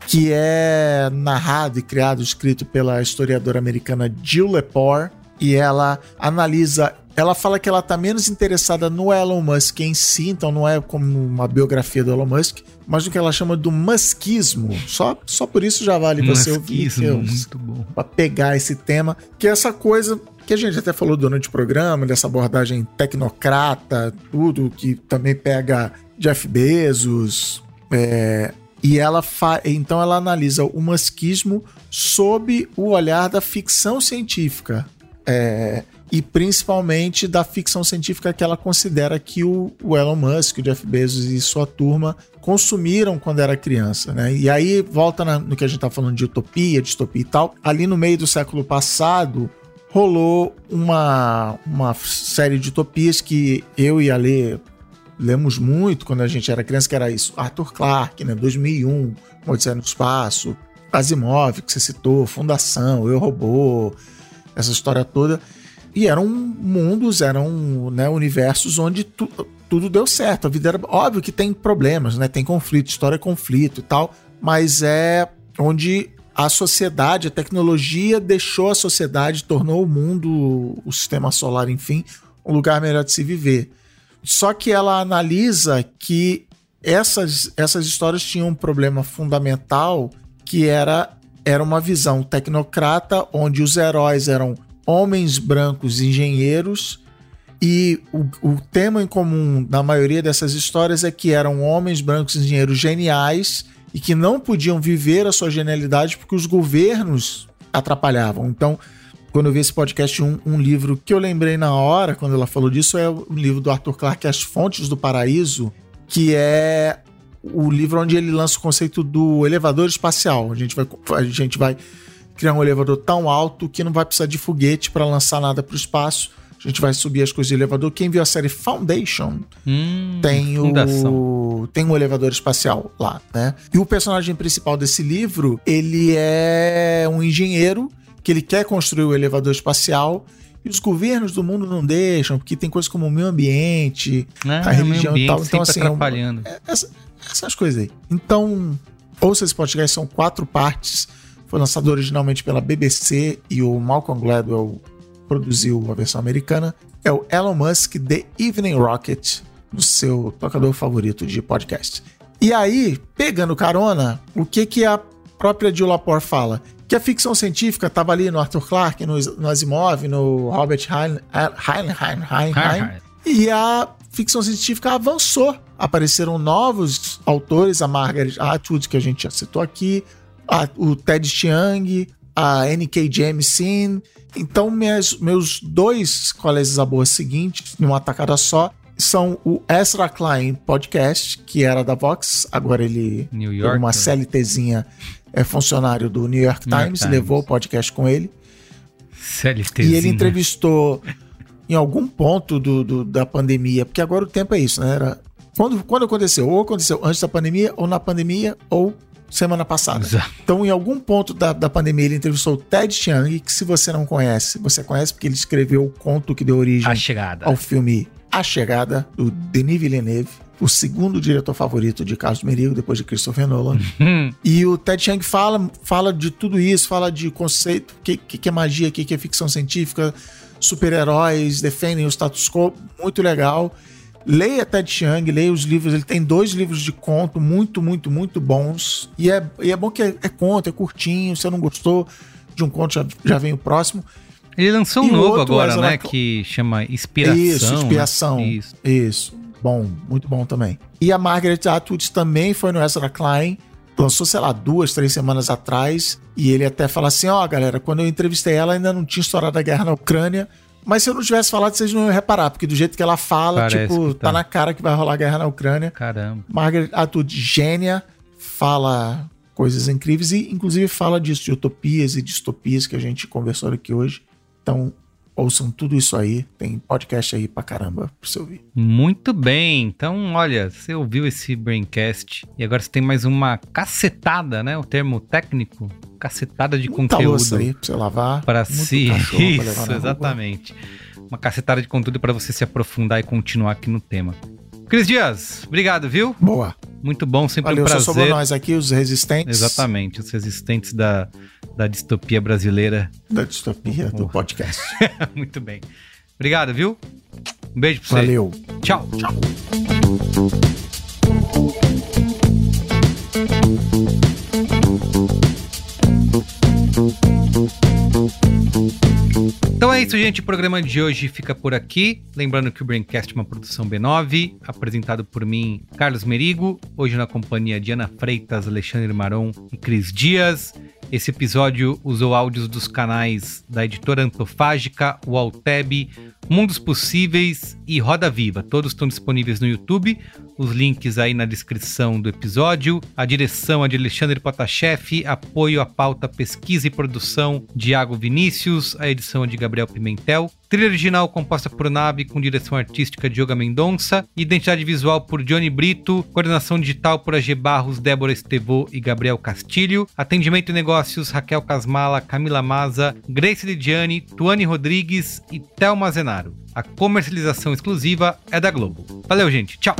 que é narrado e criado, escrito pela historiadora americana Jill Lepore. E ela analisa. Ela fala que ela está menos interessada no Elon Musk em si, então não é como uma biografia do Elon Musk, mas do que ela chama do muskismo. Só, só por isso já vale você ouvir.
Muskismo, muito bom.
Para pegar esse tema, que é essa coisa que a gente até falou durante o programa, dessa abordagem tecnocrata, tudo, que também pega Jeff Bezos. É, e ela fa então ela analisa o masquismo sob o olhar da ficção científica. É, e principalmente da ficção científica que ela considera que o, o, Elon Musk, o Jeff Bezos e sua turma consumiram quando era criança, né? E aí volta na, no que a gente tá falando de utopia, distopia e tal. Ali no meio do século passado, rolou uma, uma série de utopias que eu e a Lê lemos muito quando a gente era criança, que era isso. Arthur Clarke, né? 2001, Odisseia no Espaço, Asimov, que você citou, Fundação, Eu Robô, essa história toda. E eram mundos, eram né, universos onde tu, tudo deu certo. A vida era. Óbvio que tem problemas, né? Tem conflito, história é conflito e tal. Mas é onde a sociedade, a tecnologia deixou a sociedade, tornou o mundo, o sistema solar, enfim, um lugar melhor de se viver. Só que ela analisa que essas, essas histórias tinham um problema fundamental que era, era uma visão tecnocrata, onde os heróis eram homens brancos engenheiros e o, o tema em comum na maioria dessas histórias é que eram homens brancos engenheiros geniais e que não podiam viver a sua genialidade porque os governos atrapalhavam. Então, quando eu vi esse podcast, um, um, livro que eu lembrei na hora, quando ela falou disso, é o livro do Arthur Clarke, As Fontes do Paraíso, que é o livro onde ele lança o conceito do elevador espacial. A gente vai, a gente vai criar um elevador tão alto que não vai precisar de foguete para lançar nada para o espaço a gente vai subir as coisas de elevador. Quem viu a série Foundation hum, tem o tem um elevador espacial lá, né? E o personagem principal desse livro, ele é um engenheiro que ele quer construir o elevador espacial e os governos do mundo não deixam, porque tem coisas como o meio ambiente,
ah, a religião e tal. Então, assim,
é
atrapalhando.
É, essa, essas coisas aí. Então, ouça esse podcast, são quatro partes. Foi lançado originalmente pela BBC e o Malcolm Gladwell produziu a versão americana, é o Elon Musk The Evening Rocket, no seu tocador favorito de podcast. E aí, pegando carona, o que que a própria Jill Lepore fala? Que a ficção científica estava ali no Arthur Clarke, no, no Asimov, no Robert Heinlein, e a ficção científica avançou. Apareceram novos autores, a Margaret Atwood, que a gente já citou aqui, a, o Ted Chiang, a N.K. Jemisin, então, minhas, meus dois colégios a boa seguintes, numa tacada só, são o Ezra Klein Podcast, que era da Vox, agora ele
New York,
uma CLTzinha, é funcionário do New York Times, New York Times. levou o podcast com ele.
CLTzinha.
E ele entrevistou em algum ponto do, do, da pandemia, porque agora o tempo é isso, né? Era, quando, quando aconteceu? Ou aconteceu antes da pandemia, ou na pandemia, ou semana passada. Exato. Então, em algum ponto da, da pandemia, ele entrevistou o Ted Chiang, que se você não conhece, você conhece porque ele escreveu o conto que deu origem ao filme A Chegada, do Denis Villeneuve, o segundo diretor favorito de Carlos Merigo, depois de Christopher Nolan. Uhum. e o Ted Chiang fala, fala de tudo isso, fala de conceito, o que, que, que é magia, o que, que é ficção científica, super-heróis, defendem o status quo, muito legal. Leia Ted Chiang, leia os livros. Ele tem dois livros de conto muito, muito, muito bons. E é, e é bom que é, é conto, é curtinho. Se você não gostou de um conto, já, já vem o próximo.
Ele lançou um e novo agora, né? Que chama Inspiração.
Isso, Inspiração.
Né?
Isso. Isso. Bom, muito bom também. E a Margaret Atwood também foi no Ezra Klein. Lançou, sei lá, duas, três semanas atrás. E ele até fala assim: ó, oh, galera, quando eu entrevistei ela, ainda não tinha estourado a guerra na Ucrânia. Mas se eu não tivesse falado, vocês não iam reparar, porque do jeito que ela fala, Parece tipo, tá. tá. na cara que vai rolar guerra na Ucrânia.
Caramba.
Margaret Atwood, gênia, fala coisas incríveis e, inclusive, fala disso, de utopias e distopias que a gente conversou aqui hoje. Então, ouçam tudo isso aí. Tem podcast aí pra caramba pra você ouvir.
Muito bem. Então, olha, você ouviu esse Braincast e agora você tem mais uma cacetada, né? O termo técnico. Cacetada de Muita conteúdo.
Louça aí pra você lavar.
Para si. Isso, exatamente. Uma cacetada de conteúdo para você se aprofundar e continuar aqui no tema. Cris Dias, obrigado, viu?
Boa.
Muito bom, sempre
Valeu,
um prazer.
Valeu, só sobrou nós aqui, os resistentes.
Exatamente, os resistentes da da distopia brasileira.
Da distopia do podcast.
Muito bem. Obrigado, viu? Um beijo pra você.
Valeu.
Tchau.
Tchau.
Isso, gente. O programa de hoje fica por aqui. Lembrando que o Braincast é uma produção B9, apresentado por mim, Carlos Merigo, hoje na companhia de Ana Freitas, Alexandre Maron e Cris Dias. Esse episódio usou áudios dos canais da editora Antofágica, o Alteb, Mundos Possíveis e Roda Viva. Todos estão disponíveis no YouTube. Os links aí na descrição do episódio. A direção é de Alexandre Potashev, apoio à pauta, pesquisa e produção de Iago Vinícius, a edição é de Gabriel Pimentel, trilha original composta por Nave com direção artística de Yoga Mendonça, identidade visual por Johnny Brito, coordenação digital por AG Barros, Débora Estevô e Gabriel Castilho, atendimento e negócios Raquel Casmala, Camila Maza, Grace Lidiane, Tuane Rodrigues e Thelma Zenaro. A comercialização exclusiva é da Globo. Valeu, gente. Tchau.